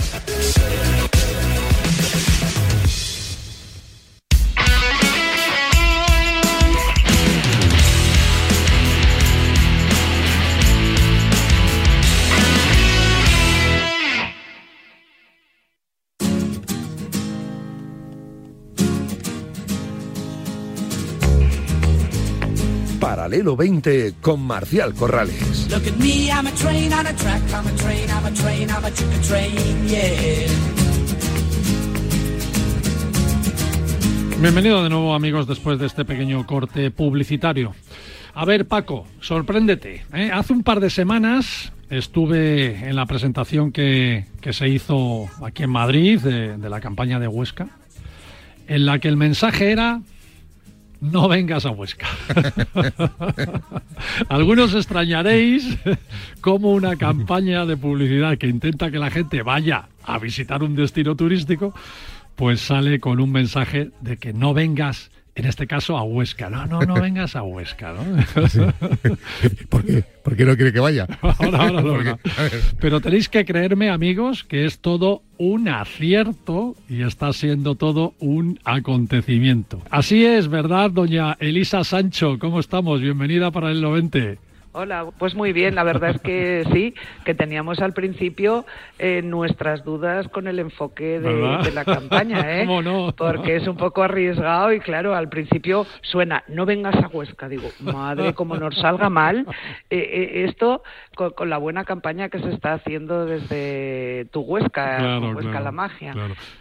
[SPEAKER 9] Paralelo 20 con Marcial Corrales.
[SPEAKER 1] Bienvenido de nuevo amigos después de este pequeño corte publicitario. A ver Paco, sorpréndete. ¿eh? Hace un par de semanas estuve en la presentación que, se hizo aquí en Madrid de la campaña de Huesca, en la que el mensaje era no vengas a Huesca. Algunos extrañaréis como una campaña de publicidad que intenta que la gente vaya a visitar un destino turístico, pues sale con un mensaje de que no vengas en este caso a Huesca. No, no, no vengas a Huesca, ¿no?
[SPEAKER 3] ¿Por, qué? ¿Por qué no quiere que vaya?
[SPEAKER 1] Ahora, ahora lo Pero tenéis que creerme, amigos, que es todo un acierto y está siendo todo un acontecimiento. Así es, ¿verdad, doña Elisa Sancho? ¿Cómo estamos? Bienvenida para el 90.
[SPEAKER 10] Hola, pues muy bien, la verdad es que sí, que teníamos al principio eh, nuestras dudas con el enfoque de, la campaña, ¿eh?
[SPEAKER 1] no?
[SPEAKER 10] Porque es un poco arriesgado y claro, al principio suena, no vengas a Huesca, digo, madre, como nos salga mal, eh, eh, esto con, la buena campaña que se está haciendo desde tu Huesca, Huesca la magia.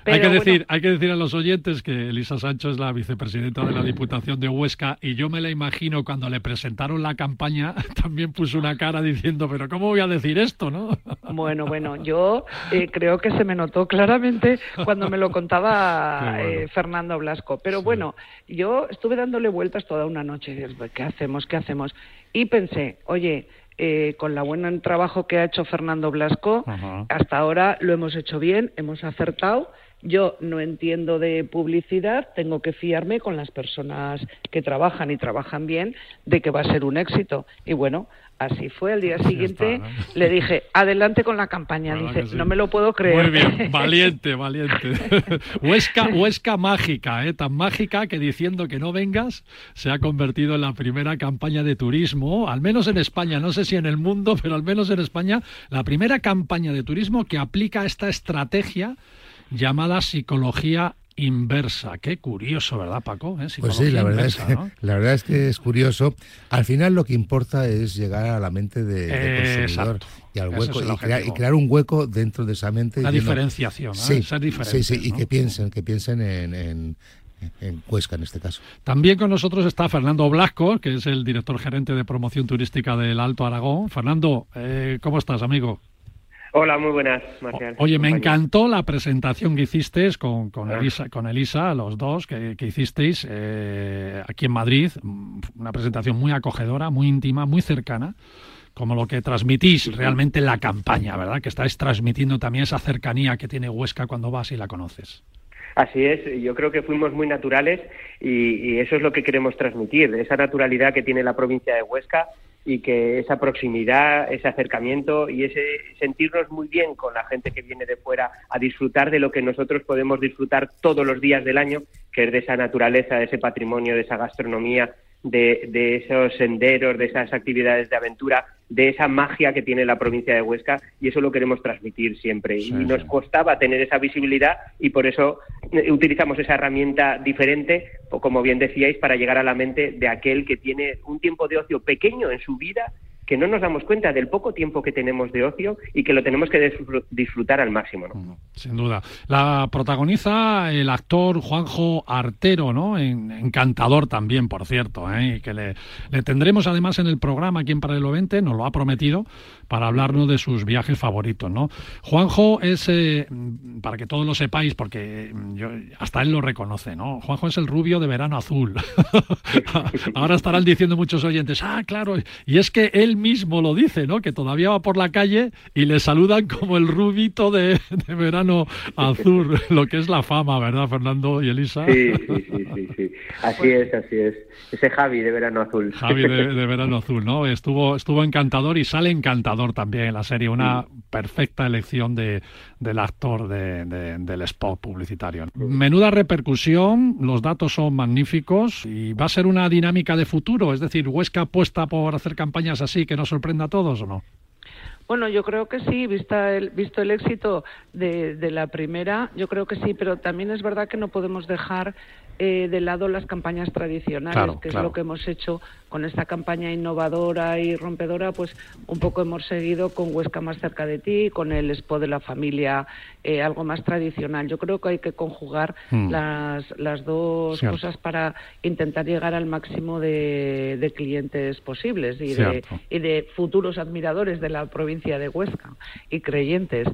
[SPEAKER 1] hay, que decir, hay que decir a los oyentes que Elisa Sancho es la vicepresidenta de la Diputación de Huesca y yo me la imagino cuando le presentaron la campaña también puso una cara diciendo, pero ¿cómo voy a decir esto, no?
[SPEAKER 10] Bueno, bueno, yo eh, creo que se me notó claramente cuando me lo contaba eh, Fernando Blasco. Pero bueno, yo estuve dándole vueltas toda una noche. ¿Qué hacemos? ¿Qué hacemos? Y pensé, oye, eh, con la buena trabajo que ha hecho Fernando Blasco, hasta ahora lo hemos hecho bien, hemos acertado yo no entiendo de publicidad, tengo que fiarme con las personas que trabajan y trabajan bien de que va a ser un éxito. Y bueno, Así fue, al día siguiente le dije, adelante con la campaña. Dice, no me lo puedo creer.
[SPEAKER 1] Muy bien, valiente, valiente. Huesca, Huesca mágica, ¿eh? tan mágica que diciendo que no vengas se ha convertido en la primera campaña de turismo, al menos en España, no sé si en el mundo, pero al menos en España, la primera campaña de turismo que aplica esta estrategia llamada psicología inversa. Qué curioso, ¿verdad, Paco?
[SPEAKER 3] ¿Eh? Pues sí, la verdad, es que, la verdad es que es curioso. Al final lo que importa es llegar a la mente de, del consumidor y al hueco y crear, un hueco dentro de esa mente.
[SPEAKER 1] La diferenciación,
[SPEAKER 3] sí, sí, sí, y que piensen, que piensen en, en en Cuesca en este caso.
[SPEAKER 1] También con nosotros está Fernando Blasco, que es el director gerente de promoción turística del Alto Aragón. Fernando, eh, ¿cómo estás, amigo?
[SPEAKER 11] Hola, muy buenas, Marcial.
[SPEAKER 1] Oye, me encantó la presentación que hicisteis con, con, ah. Elisa, con Elisa, los dos, que, hicisteis eh, aquí en Madrid. Una presentación muy acogedora, muy íntima, muy cercana, como lo que transmitís realmente en la campaña, ¿verdad? Que estáis transmitiendo también esa cercanía que tiene Huesca cuando vas y la conoces.
[SPEAKER 11] Así es, yo creo que fuimos muy naturales y, y, eso es lo que queremos transmitir, esa naturalidad que tiene la provincia de Huesca y que esa proximidad, ese acercamiento y ese sentirnos muy bien con la gente que viene de fuera a disfrutar de lo que nosotros podemos disfrutar todos los días del año, que es de esa naturaleza, de ese patrimonio, de esa gastronomía, de, esos senderos, de esas actividades de aventura, de esa magia que tiene la provincia de Huesca y eso lo queremos transmitir siempre. y nos costaba tener esa visibilidad y por eso eh, utilizamos esa herramienta diferente, o como bien decíais, para llegar a la mente de aquel que tiene un tiempo de ocio pequeño en su vida que no nos damos cuenta del poco tiempo que tenemos de ocio y que lo tenemos que disfrutar al máximo. ¿no?
[SPEAKER 1] Sin duda. La protagoniza el actor Juanjo Artero, ¿no? encantador también, por cierto, ¿eh? y que le, tendremos además en el programa aquí en Paralelo 20, nos lo ha prometido, para hablarnos de sus viajes favoritos. ¿no? Juanjo es, eh, para que todos lo sepáis, porque yo, hasta él lo reconoce, ¿no? Juanjo es el rubio de verano azul. Ahora estarán diciendo muchos oyentes, ah, claro, y es que él mismo lo dice, ¿no? Que todavía va por la calle y le saludan como el rubito de, verano azul, lo que es la fama, ¿verdad, Fernando y Elisa?
[SPEAKER 11] Sí, sí, sí, sí, Así es, así es. Ese Javi de verano azul.
[SPEAKER 1] Javi de, verano azul, ¿no? Estuvo, estuvo encantador y sale encantador también en la serie. Una perfecta elección de, del actor del spot publicitario. Menuda repercusión, los datos son magníficos y va a ser una dinámica de futuro, es decir, Huesca apuesta por hacer campañas así que nos sorprenda a todos o no?
[SPEAKER 10] Bueno, yo creo que sí, vista el, visto el éxito de, de, la primera, yo creo que sí, pero también es verdad que no podemos dejar eh, de lado las campañas tradicionales, que es lo que hemos hecho con esta campaña innovadora y rompedora, pues un poco hemos seguido con Huesca más cerca de ti, con el spot de la familia, eh, algo más tradicional. Yo creo que hay que conjugar hmm. las, las dos cosas para intentar llegar al máximo de, clientes posibles y de, y de futuros admiradores de la provincia de Huesca y creyentes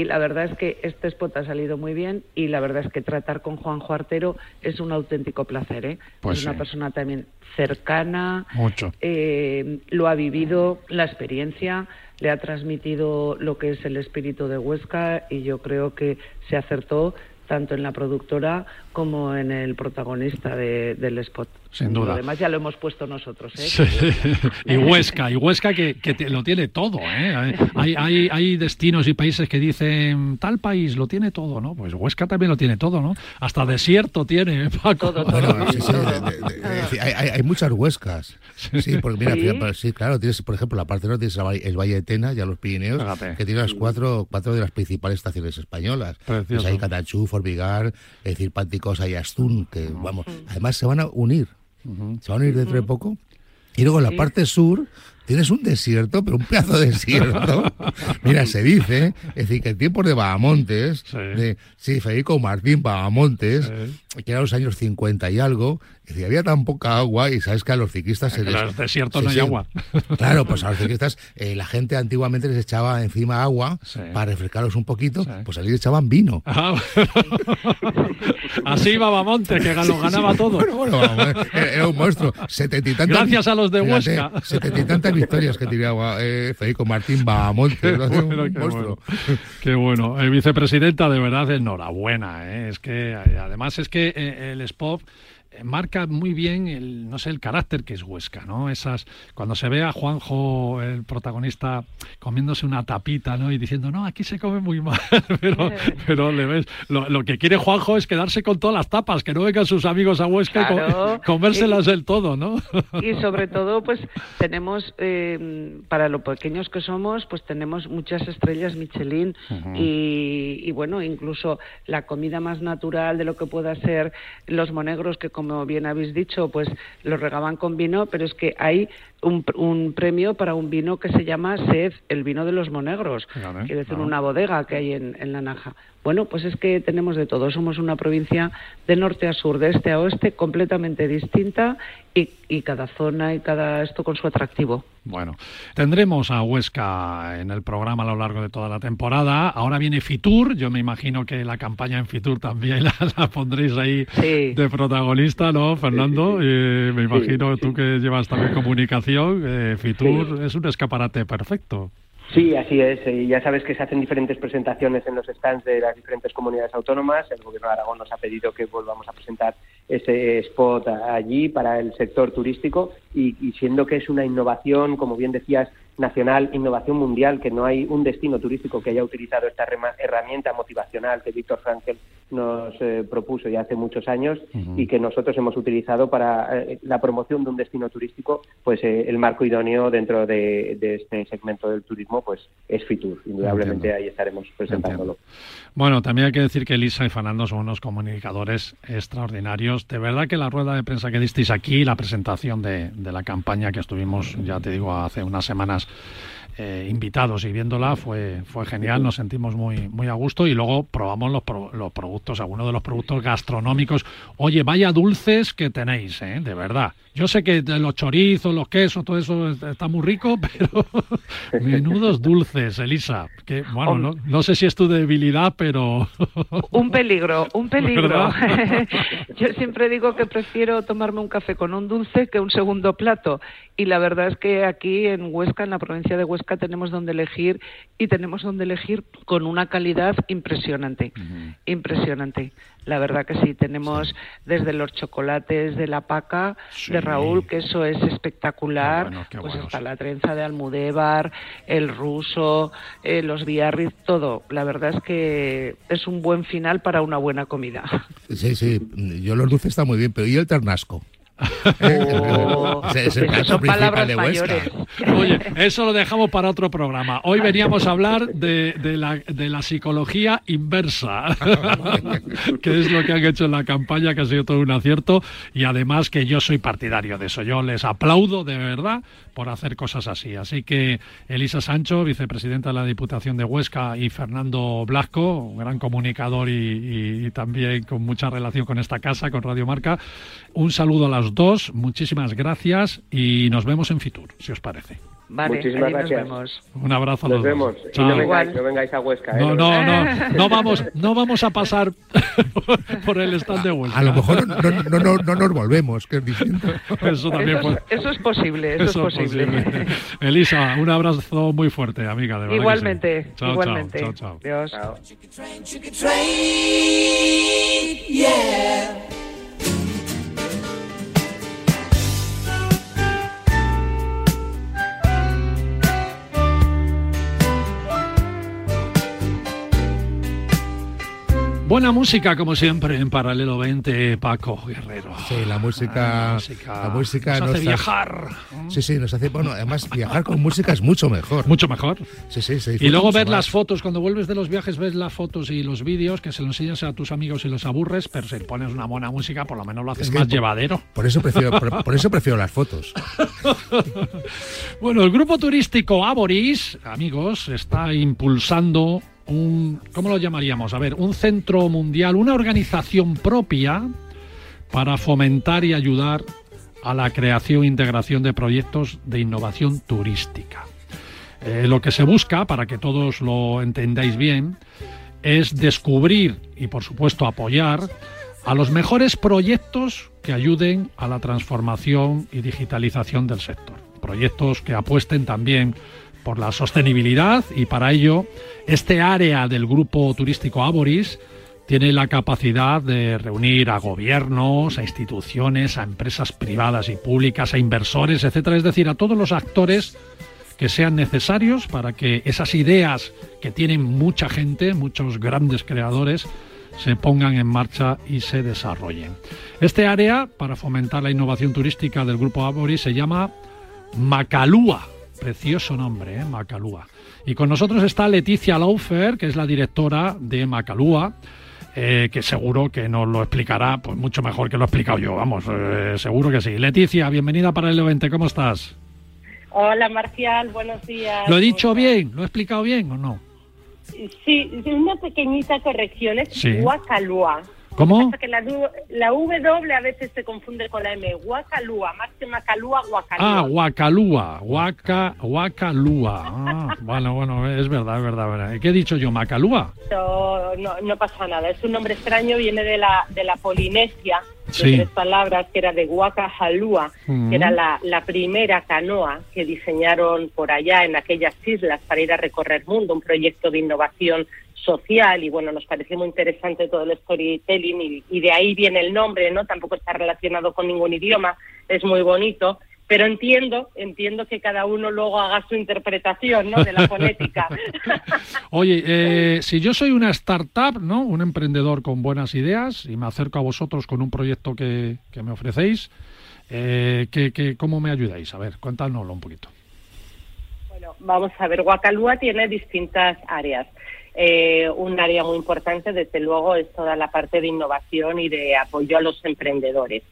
[SPEAKER 10] y la verdad es que este spot ha salido muy bien y la verdad es que tratar con Juan Juartero es un auténtico placer. ¿eh?
[SPEAKER 1] Pues
[SPEAKER 10] es una persona también cercana,
[SPEAKER 1] Mucho.
[SPEAKER 10] Eh, lo ha vivido, la experiencia, le ha transmitido lo que es el espíritu de Huesca y yo creo que se acertó tanto en la productora como en el protagonista del spot.
[SPEAKER 1] Sin duda.
[SPEAKER 10] Además ya lo hemos puesto nosotros.
[SPEAKER 1] ¿eh? y Huesca, y Huesca que, lo tiene todo. ¿eh? Hay, hay, hay, destinos y países que dicen tal país lo tiene todo, ¿no? Pues Huesca también lo tiene todo, ¿no? Hasta desierto tiene, Paco.
[SPEAKER 10] Todo, todo.
[SPEAKER 3] hay, muchas Huescas. Sí, porque mira, ¿Sí? claro, tienes, por ejemplo, la parte norte tienes el Valle de Tena, ya los Pirineos, que tiene las cuatro, cuatro de las principales estaciones españolas. Pues hay Catachú, Forbigar, es decir, Pánticos, hay Astún, que vamos, además se van a unir se van a ir dentro de poco. Y luego en la parte sur tienes un desierto, pero un pedazo de desierto. Mira, se dice, es decir, que en tiempos de Bahamontes, de sí, Federico Martín Bahamontes, que era los años 50 y algo, y había tan poca agua y sabes que a los ciclistas...
[SPEAKER 1] En los desiertos no hay agua.
[SPEAKER 3] Claro, pues a los ciclistas eh, la gente antiguamente les echaba encima agua para refrescarlos un poquito, pues allí les echaban vino.
[SPEAKER 1] Ah, Así iba Bamonte, que lo ganaba todo.
[SPEAKER 3] Bueno, bueno, era un monstruo. Setenta y
[SPEAKER 1] Gracias a los de Huesca.
[SPEAKER 3] Setenta y tantas victorias que tiraba eh, Federico Martín Bahamonte.
[SPEAKER 1] qué, bueno, qué bueno. vicepresidenta, de verdad, enhorabuena. ¿eh? Es que, además, es que el spot eh, marca muy bien el no sé el carácter que es Huesca no esas cuando se ve a Juanjo el protagonista comiéndose una tapita no y diciendo no aquí se come muy mal pero pero le ves lo, que quiere Juanjo es quedarse con todas las tapas que no vengan sus amigos a Huesca y comérselas del todo no
[SPEAKER 10] y sobre todo pues tenemos eh, para lo pequeños que somos pues tenemos muchas estrellas Michelin y, y bueno incluso la comida más natural de lo que pueda ser los monegros que como bien habéis dicho, pues lo regaban con vino, pero es que hay un, premio para un vino que se llama Sed, el vino de los monegros, quiere decir una bodega que hay en, en La Naja. Bueno, pues es que tenemos de todo. Somos una provincia de norte a sur, de este a oeste, completamente distinta y, y, cada zona y cada esto con su atractivo.
[SPEAKER 1] Bueno, tendremos a Huesca en el programa a lo largo de toda la temporada. Ahora viene Fitur. Yo me imagino que la campaña en Fitur también la, pondréis ahí de protagonista, ¿no, Fernando? me imagino tú que llevas también comunicación eh, Fitur es un escaparate perfecto.
[SPEAKER 11] Sí, así es. Y ya sabes que se hacen diferentes presentaciones en los stands de las diferentes comunidades autónomas. El Gobierno de Aragón nos ha pedido que volvamos a presentar ese spot allí para el sector turístico y, y siendo que es una innovación, como bien decías, nacional, innovación mundial, que no hay un destino turístico que haya utilizado esta herramienta motivacional que Víctor Frankel nos eh, propuso ya hace muchos años y que nosotros hemos utilizado para eh, la promoción de un destino turístico, pues eh, el marco idóneo dentro de, este segmento del turismo, pues es Fitur. Indudablemente ahí estaremos presentándolo.
[SPEAKER 1] Bueno, también hay que decir que Elisa y Fernando son unos comunicadores extraordinarios. De verdad que la rueda de prensa que disteis aquí, la presentación de, de la campaña que estuvimos, ya te digo, hace unas semanas eh, invitados y viéndola fue, fue genial, nos sentimos muy, muy a gusto y luego probamos los, los productos, algunos de los productos gastronómicos. Oye, vaya dulces que tenéis, ¿eh? de verdad. Yo sé que los chorizos, los quesos, todo eso está muy rico, pero menudos dulces, Elisa. Que, bueno, no, no, sé si es tu debilidad, pero...
[SPEAKER 10] un peligro, un peligro. Yo siempre digo que prefiero tomarme un café con un dulce que un segundo plato. Y la verdad es que aquí en Huesca, en la provincia de Huesca, tenemos donde elegir y tenemos donde elegir con una calidad impresionante. Impresionante. La verdad que sí, tenemos desde los chocolates de la paca de Raúl, que eso es espectacular, pues hasta la trenza de Almudévar, el ruso, eh, los biarritz, todo. La verdad es que es un buen final para una buena comida.
[SPEAKER 3] Sí, sí, yo los dulces está muy bien, pero ¿y el ternasco?
[SPEAKER 10] Oh, son palabras mayores.
[SPEAKER 1] Oye, eso lo dejamos para otro programa. Hoy veníamos a hablar de, la, de la psicología inversa, que es lo que han hecho en la campaña, que ha sido todo un acierto, y además que yo soy partidario de eso. Yo les aplaudo de verdad por hacer cosas así. Así que Elisa Sancho, vicepresidenta de la Diputación de Huesca, y Fernando Blasco, un gran comunicador y, y también con mucha relación con esta casa, con Radio Marca, un saludo a las dos, muchísimas gracias y nos vemos en Fitur, si os parece.
[SPEAKER 10] Vale, Muchísimas gracias. Nos vemos.
[SPEAKER 1] Un abrazo
[SPEAKER 11] a
[SPEAKER 1] los
[SPEAKER 11] Nos vemos. Y no vengáis, no vengáis, a Huesca. ¿eh?
[SPEAKER 1] No, no, no, no, vamos, no vamos a pasar por el stand de Huesca.
[SPEAKER 3] A, lo mejor no, no, no, no, nos volvemos, que es distinto.
[SPEAKER 10] Eso también eso, es, eso es posible, eso, es posible.
[SPEAKER 1] Elisa, un abrazo muy fuerte, amiga, de verdad.
[SPEAKER 10] Igualmente,
[SPEAKER 1] sí. chao,
[SPEAKER 10] igualmente.
[SPEAKER 1] Chao, chao,
[SPEAKER 10] Dios.
[SPEAKER 1] Chao. Buena música, como siempre, en Paralelo 20, Paco Guerrero.
[SPEAKER 3] Sí, la música, la música,
[SPEAKER 1] nos, hace viajar.
[SPEAKER 3] Sí, sí, nos hace, bueno, además viajar con música es mucho mejor.
[SPEAKER 1] Mucho mejor.
[SPEAKER 3] Sí, sí, sí.
[SPEAKER 1] Y luego ver las fotos, cuando vuelves de los viajes, ves las fotos y los vídeos, que se los enseñas a tus amigos y los aburres, pero si pones una buena música, por lo menos lo haces más llevadero.
[SPEAKER 3] Por eso prefiero, por, eso prefiero las fotos.
[SPEAKER 1] bueno, el grupo turístico Aboris, amigos, está impulsando un, ¿cómo lo llamaríamos? A ver, un centro mundial, una organización propia para fomentar y ayudar a la creación e integración de proyectos de innovación turística. Eh, lo que se busca, para que todos lo entendáis bien, es descubrir y, por supuesto, apoyar a los mejores proyectos que ayuden a la transformación y digitalización del sector proyectos que apuesten también por la sostenibilidad y para ello este área del grupo turístico Aboris tiene la capacidad de reunir a gobiernos, a instituciones, a empresas privadas y públicas, a inversores, etcétera, es decir, a todos los actores que sean necesarios para que esas ideas que tienen mucha gente, muchos grandes creadores, se pongan en marcha y se desarrollen. Este área, para fomentar la innovación turística del Grupo Aboris, se llama Macalúa. Precioso nombre, ¿eh? Macalúa. Y con nosotros está Leticia Laufer, que es la directora de Macalúa. Eh, que seguro que nos lo explicará pues mucho mejor que lo he explicado yo, vamos, eh, seguro que sí. Leticia, bienvenida para el evento, ¿cómo estás?
[SPEAKER 12] Hola Marcial, buenos días.
[SPEAKER 1] ¿Lo he dicho bien? ¿Lo he explicado bien o no?
[SPEAKER 12] Sí, una pequeñita corrección, es
[SPEAKER 1] Sí.
[SPEAKER 12] Guacalúa.
[SPEAKER 1] ¿Cómo?
[SPEAKER 12] Que la, la W a veces se confunde con la M. Guacalúa, más que Macalúa, Guacalúa.
[SPEAKER 1] Ah, Huacalúa, Huaca, Huacalúa. Ah, bueno, bueno, es verdad, es verdad, verdad. ¿Qué he dicho yo? ¿Macalúa?
[SPEAKER 12] No, no, no pasa nada, es un nombre extraño, viene de la, de la Polinesia, de
[SPEAKER 1] Sí.
[SPEAKER 12] tres palabras, que era de Guacajalúa,
[SPEAKER 1] Ujú.
[SPEAKER 12] que era la, la primera canoa que diseñaron por allá en aquellas islas para ir a recorrer mundo, un proyecto de innovación social y bueno, nos pareció muy interesante todo el storytelling y, y de ahí viene el nombre, ¿no? Tampoco está relacionado con ningún idioma, es muy bonito, pero entiendo, entiendo que cada uno luego haga su interpretación, ¿no? De la fonética.
[SPEAKER 1] Oye, eh, si yo soy una startup, ¿no? Un emprendedor con buenas ideas y me acerco a vosotros con un proyecto que, que me ofrecéis, eh, ¿qué- qué- cómo me ayudáis? A ver, cuéntanoslo un poquito.
[SPEAKER 12] Bueno, vamos a ver, Guacalúa tiene distintas áreas. Eh, un área muy importante, desde luego, es toda la parte de innovación y de apoyo a los emprendedores.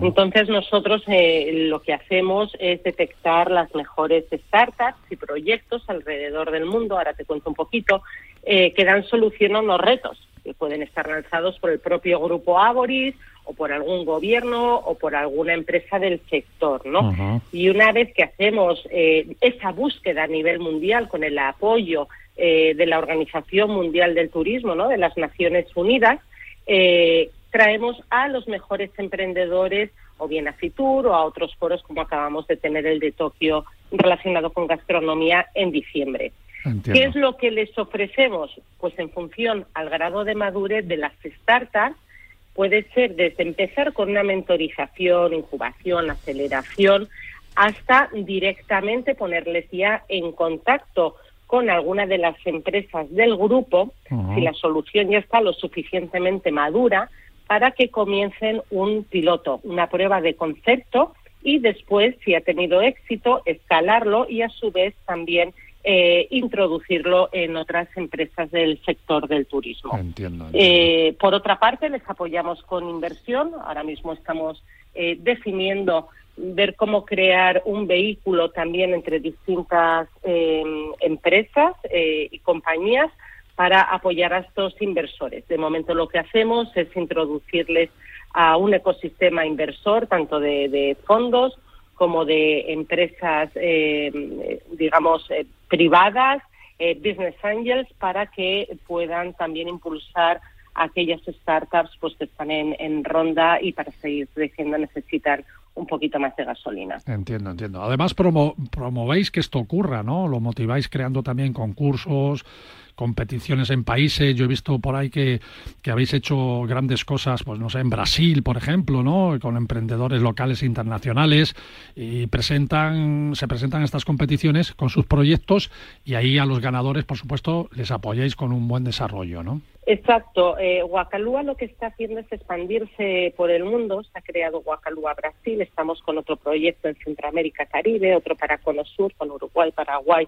[SPEAKER 12] Entonces, nosotros eh, lo que hacemos es detectar las mejores startups y proyectos alrededor del mundo, ahora te cuento un poquito, eh, que dan solución a unos retos que pueden estar lanzados por el propio grupo Aboris o por algún gobierno o por alguna empresa del sector, ¿no? Y una vez que hacemos eh, esa búsqueda a nivel mundial con el apoyo eh, de la Organización Mundial del Turismo, ¿no? de las Naciones Unidas, eh, traemos a los mejores emprendedores o bien a Fitur o a otros foros como acabamos de tener el de Tokio relacionado con gastronomía en diciembre. ¿Qué es lo que les ofrecemos? Pues en función al grado de madurez de las startups, puede ser desde empezar con una mentorización, incubación, aceleración, hasta directamente ponerles ya en contacto con alguna de las empresas del grupo, si la solución ya está lo suficientemente madura, para que comiencen un piloto, una prueba de concepto y después, si ha tenido éxito, escalarlo y a su vez también eh, introducirlo en otras empresas del sector del turismo.
[SPEAKER 1] Entiendo.
[SPEAKER 12] Eh, por otra parte, les apoyamos con inversión. Ahora mismo estamos eh, definiendo ver cómo crear un vehículo también entre distintas eh, empresas y compañías para apoyar a estos inversores. De momento lo que hacemos es introducirles a un ecosistema inversor, tanto de, fondos como de empresas, eh, digamos, privadas, eh, business angels, para que puedan también impulsar aquellas startups pues que están en, en ronda y para seguir creciendo necesitan un poquito más de gasolina.
[SPEAKER 1] Entiendo, entiendo. Además, promo- promovéis que esto ocurra, ¿no? Lo motiváis creando también concursos, competiciones en países. Yo he visto por ahí que, que habéis hecho grandes cosas, pues no sé, en Brasil, por ejemplo, ¿no? Con emprendedores locales e internacionales y presentan, se presentan estas competiciones con sus proyectos y ahí a los ganadores, por supuesto, les apoyáis con un buen desarrollo, ¿no?
[SPEAKER 12] Exacto. Eh, Guacalúa lo que está haciendo es expandirse por el mundo. Se ha creado Guacalúa Brasil. Estamos con otro proyecto en Centroamérica Caribe, otro para Cono Sur, con Uruguay, Paraguay,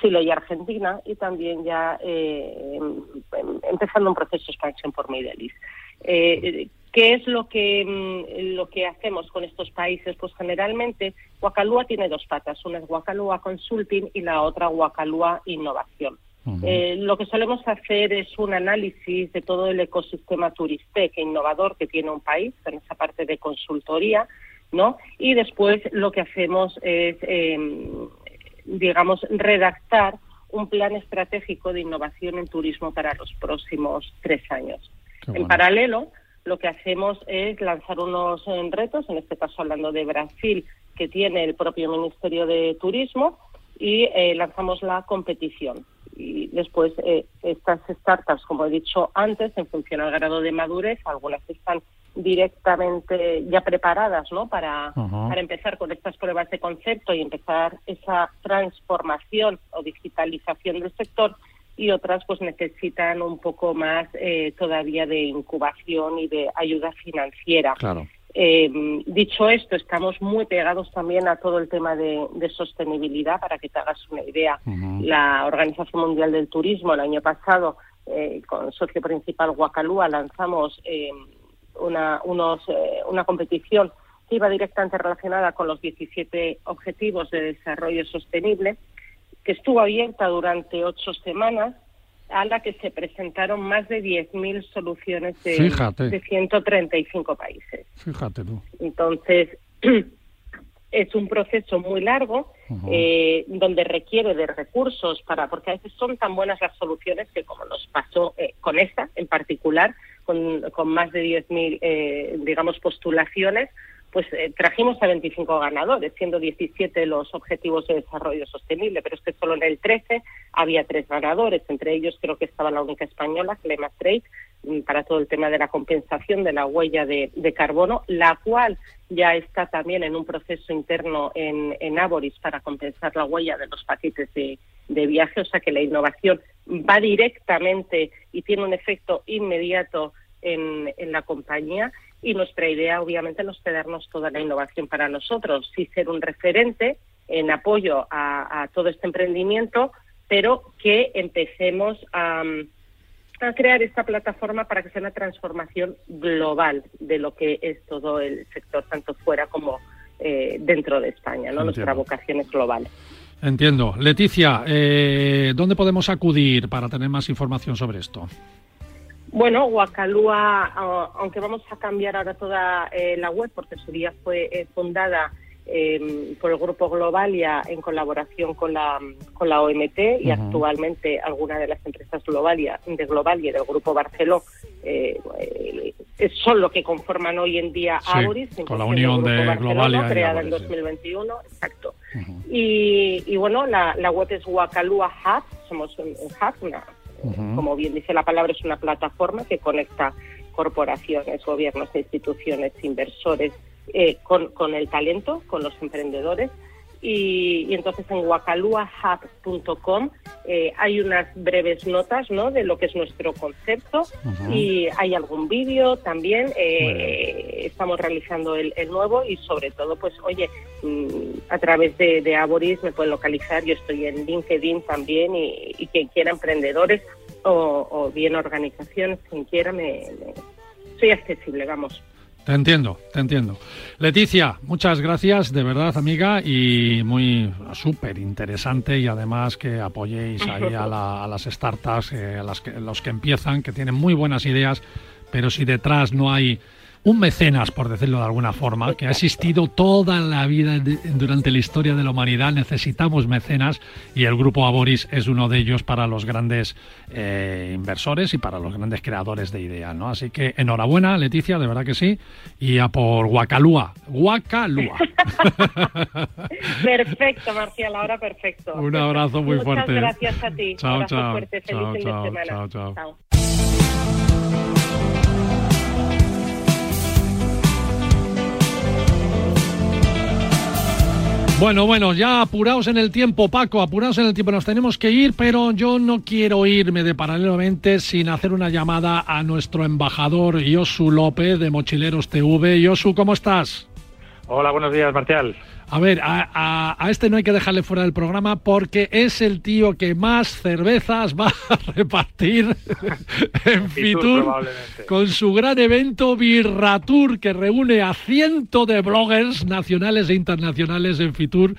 [SPEAKER 12] Chile y Argentina. Y también ya eh, em- em- empezando un proceso de expansión por East. Eh, ¿Qué es lo que, mm, lo que hacemos con estos países? Pues generalmente Guacalúa tiene dos patas. Una es Guacalúa Consulting y la otra Guacalúa Innovación. Eh, lo que solemos hacer es un análisis de todo el ecosistema turistec e innovador que tiene un país, en esa parte de consultoría, ¿no? Y después lo que hacemos es, eh, digamos, redactar un plan estratégico de innovación en turismo para los próximos tres años. En paralelo, lo que hacemos es lanzar unos eh, retos, en este caso hablando de Brasil, que tiene el propio Ministerio de Turismo y eh, lanzamos la competición. Y después eh, estas startups, como he dicho antes, en función al grado de madurez, algunas están directamente ya preparadas ¿no? para, para empezar con estas pruebas de concepto y empezar esa transformación o digitalización del sector y otras pues necesitan un poco más eh, todavía de incubación y de ayuda financiera.
[SPEAKER 1] Claro.
[SPEAKER 12] Eh, dicho esto, estamos muy pegados también a todo el tema de, sostenibilidad. Para que te hagas una idea, la Organización Mundial del Turismo el año pasado, eh, con socio principal Guacalúa, lanzamos eh, una, unos, una competición que iba directamente relacionada con los 17 Objetivos de Desarrollo Sostenible, que estuvo abierta durante ocho semanas a la que se presentaron más de 10.000 soluciones de, de 135 países.
[SPEAKER 1] Fíjate tú.
[SPEAKER 12] Entonces, es un proceso muy largo eh, donde requiere de recursos para, porque a veces son tan buenas las soluciones que como nos pasó eh, con esta en particular, con, con más de 10.000, eh, digamos, postulaciones, pues eh, trajimos a 25 ganadores, siendo 17 los objetivos de desarrollo sostenible, pero es que solo en el 13 había tres ganadores, entre ellos creo que estaba la única española, Clema Trade, mm, para todo el tema de la compensación de la huella de, carbono, la cual ya está también en un proceso interno en, en Aboris para compensar la huella de los paquetes de, de viaje, o sea que la innovación va directamente y tiene un efecto inmediato en, en la compañía y nuestra idea obviamente no es cedernos toda la innovación para nosotros, sí ser un referente en apoyo a, todo este emprendimiento, pero que empecemos a, crear esta plataforma para que sea una transformación global de lo que es todo el sector, tanto fuera como eh, dentro de España. ¿no? Nuestra vocación es global.
[SPEAKER 1] Entiendo. Leticia, eh, ¿dónde podemos acudir para tener más información sobre esto?
[SPEAKER 12] Bueno, Guacalúa, aunque vamos a cambiar ahora toda eh, la web, porque su día fue eh, fundada em, por el Grupo Globalia en colaboración con la, con la OMT y actualmente algunas de las empresas Globalia, de Globalia y del Grupo Barceló eh, son lo que conforman hoy en día Aboris.
[SPEAKER 1] Con la unión de Globalia.
[SPEAKER 12] Creada en 2021, exacto. y, y, bueno, la, la web es Guacalúa Hub, somos un, un hub, una como bien dice la palabra, es una plataforma que conecta corporaciones, gobiernos, instituciones, inversores eh, con, con, el talento, con los emprendedores. Y, entonces en guacaluahub.com eh, hay unas breves notas ¿no? de lo que es nuestro concepto y hay algún vídeo también. Eh, estamos realizando el, nuevo y sobre todo, pues oye, mm, a través de, de Aboris me pueden localizar. Yo estoy en LinkedIn también y, y quien quiera emprendedores o, bien organizaciones, quien quiera, me, soy accesible, vamos.
[SPEAKER 1] Te entiendo, te entiendo. Leticia, muchas gracias, de verdad, amiga, y muy súper interesante y además que apoyéis ahí a, las startups, eh, a las que, los que empiezan, que tienen muy buenas ideas, pero si detrás no hay un mecenas, por decirlo de alguna forma, que ha existido toda la vida durante la historia de la humanidad. Necesitamos mecenas y el grupo Aboris es uno de ellos para los grandes eh, inversores y para los grandes creadores de ideas. ¿no? Así que enhorabuena, Leticia, de verdad que sí. Y a por Guacalúa. Guacalúa.
[SPEAKER 12] perfecto, Marcial, ahora perfecto.
[SPEAKER 1] Un abrazo muy fuerte.
[SPEAKER 12] Muchas gracias a ti.
[SPEAKER 1] Chao, chao.
[SPEAKER 12] chao,
[SPEAKER 1] chao, chao. Bueno, bueno, ya apuraos en el tiempo, Paco, apuraos en el tiempo, nos tenemos que ir, pero yo no quiero irme de paralelamente sin hacer una llamada a nuestro embajador Yosu López de Mochileros TV. Yosu, ¿cómo estás?
[SPEAKER 13] Hola, buenos días, Marcial.
[SPEAKER 1] A ver, a, este no hay que dejarle fuera del programa porque es el tío que más cervezas va a repartir en Fitur con su gran evento Birratur que reúne a cientos de bloggers nacionales e internacionales en Fitur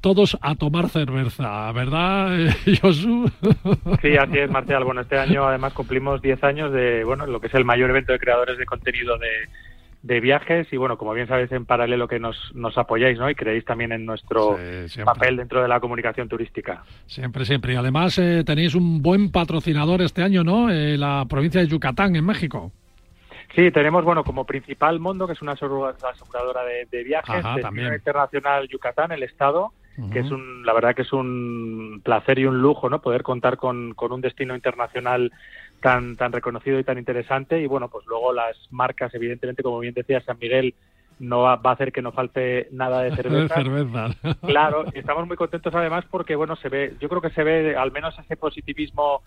[SPEAKER 1] todos a tomar cerveza, ¿verdad, Josu?
[SPEAKER 13] Sí, así es, Marcial. Bueno, este año además cumplimos 10 años de, bueno, lo que es el mayor evento de creadores de contenido de, de viajes y bueno, como bien sabéis en paralelo que nos, nos apoyáis ¿no? y creéis también en nuestro papel dentro de la comunicación turística.
[SPEAKER 1] Siempre, siempre. Y además eh, tenéis un buen patrocinador este año, ¿no? Eh, la provincia de Yucatán en México.
[SPEAKER 13] Sí, tenemos, bueno, como principal Mondo, que es una aseguradora de, viajes, Ajá, también. Internacional Yucatán, el Estado, que es un, la verdad que es un placer y un lujo, ¿no? Poder contar con, con un destino internacional tan, tan reconocido y tan interesante. Y bueno, pues luego las marcas, evidentemente, como bien decía San Miguel, no va, a hacer que no falte nada de cerveza. Claro, y estamos muy contentos además porque, bueno, se ve, yo creo que se ve al menos ese positivismo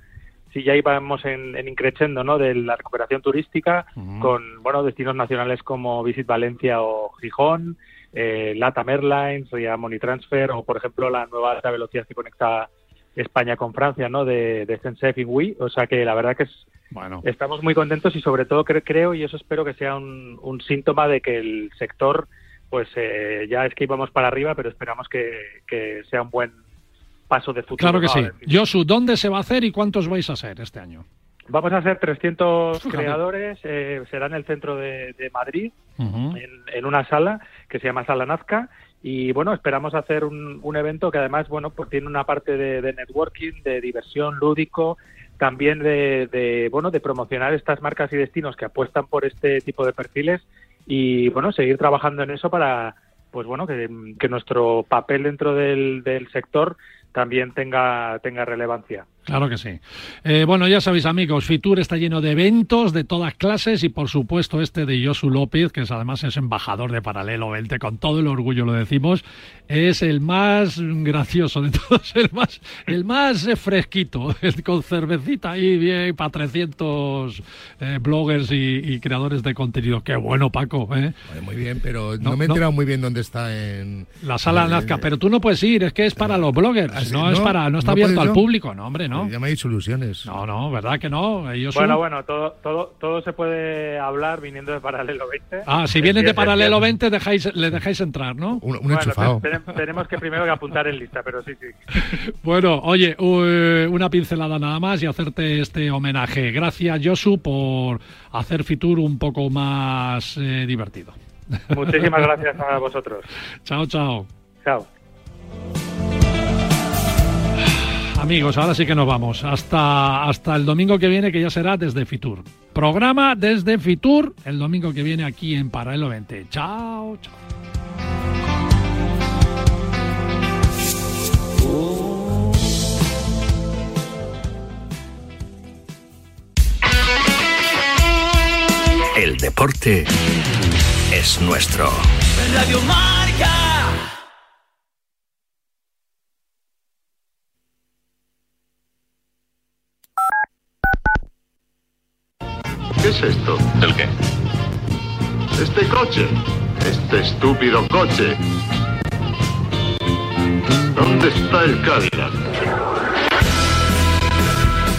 [SPEAKER 13] si ya íbamos en, en increciendo, ¿no? De la recuperación turística con, bueno, destinos nacionales como Visit Valencia o Gijón, eh, LATAM Airlines, o Money Transfer o, por ejemplo, la nueva alta velocidad que conecta España con Francia, ¿no? De, de SNCF y Wii. O sea que la verdad que es, bueno. estamos muy contentos y sobre todo creo, y eso espero que sea un, un síntoma de que el sector, pues eh, ya es que íbamos para arriba, pero esperamos que, que sea un buen paso de futuro.
[SPEAKER 1] Claro que sí. Josu, ¿dónde se va a hacer y cuántos vais a hacer este año?
[SPEAKER 13] Vamos a hacer 300 creadores, eh, será en el centro de, Madrid, en, una sala que se llama Sala Nazca, y bueno, esperamos hacer un, evento que además, bueno, pues tiene una parte de, networking, de diversión lúdico, también de, bueno, de promocionar estas marcas y destinos que apuestan por este tipo de perfiles y bueno, seguir trabajando en eso para, pues bueno, que, nuestro papel dentro del, del sector también tenga, tenga relevancia.
[SPEAKER 1] Claro que sí. Eh, bueno, ya sabéis, amigos, Fitur está lleno de eventos de todas clases y, por supuesto, este de Josu López, que es, además es embajador de Paralelo 20, con todo el orgullo lo decimos, es el más gracioso de todos, el más, el más fresquito, con cervecita ahí bien para 300 eh, bloggers y, creadores de contenido. Qué bueno, Paco. ¿eh?
[SPEAKER 3] muy bien, pero no, me he enterado muy bien dónde está en...
[SPEAKER 1] La sala Nazca, pero tú no puedes ir, es que es para los bloggers, ah, no, es para, no está abierto al público, no, hombre,
[SPEAKER 3] ya me he dicho ilusiones.
[SPEAKER 1] No, no, ¿verdad que no?
[SPEAKER 13] bueno, bueno, todo, todo, todo se puede hablar viniendo de Paralelo 20.
[SPEAKER 1] Ah, si vienen de Paralelo 20 dejáis, le dejáis entrar, ¿no?
[SPEAKER 3] Un, enchufado.
[SPEAKER 13] tenemos que primero que apuntar en lista, pero sí, sí.
[SPEAKER 1] bueno, oye, una pincelada nada más y hacerte este homenaje. Gracias, Josu, por hacer Fitur un poco más eh, divertido.
[SPEAKER 13] Muchísimas gracias a vosotros.
[SPEAKER 1] Chao, chao.
[SPEAKER 13] Chao.
[SPEAKER 1] Amigos, ahora sí que nos vamos. Hasta, hasta el domingo que viene, que ya será desde Fitur. Programa desde Fitur el domingo que viene aquí en Paralelo 20. Chao, chao.
[SPEAKER 14] El deporte es nuestro.
[SPEAKER 15] Radio Marca.
[SPEAKER 16] ¿Qué es esto?
[SPEAKER 17] ¿El qué?
[SPEAKER 16] Este coche. Este estúpido coche. ¿Dónde está el Cadillac?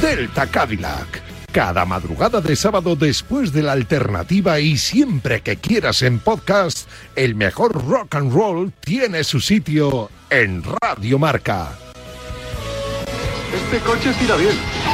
[SPEAKER 9] Delta Cadillac. Cada madrugada de sábado después de la alternativa y siempre que quieras en podcast, el mejor rock and roll tiene su sitio en Radio Marca.
[SPEAKER 16] Este coche tira bien.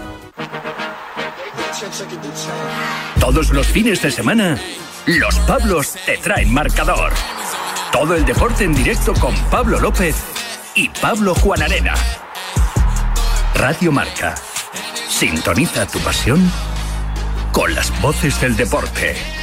[SPEAKER 5] Todos los fines de semana, los Pablos te traen marcador. Todo el deporte en directo con Pablo López y Pablo Juan Arena. Radio Marca. Sintoniza tu pasión con las voces del deporte.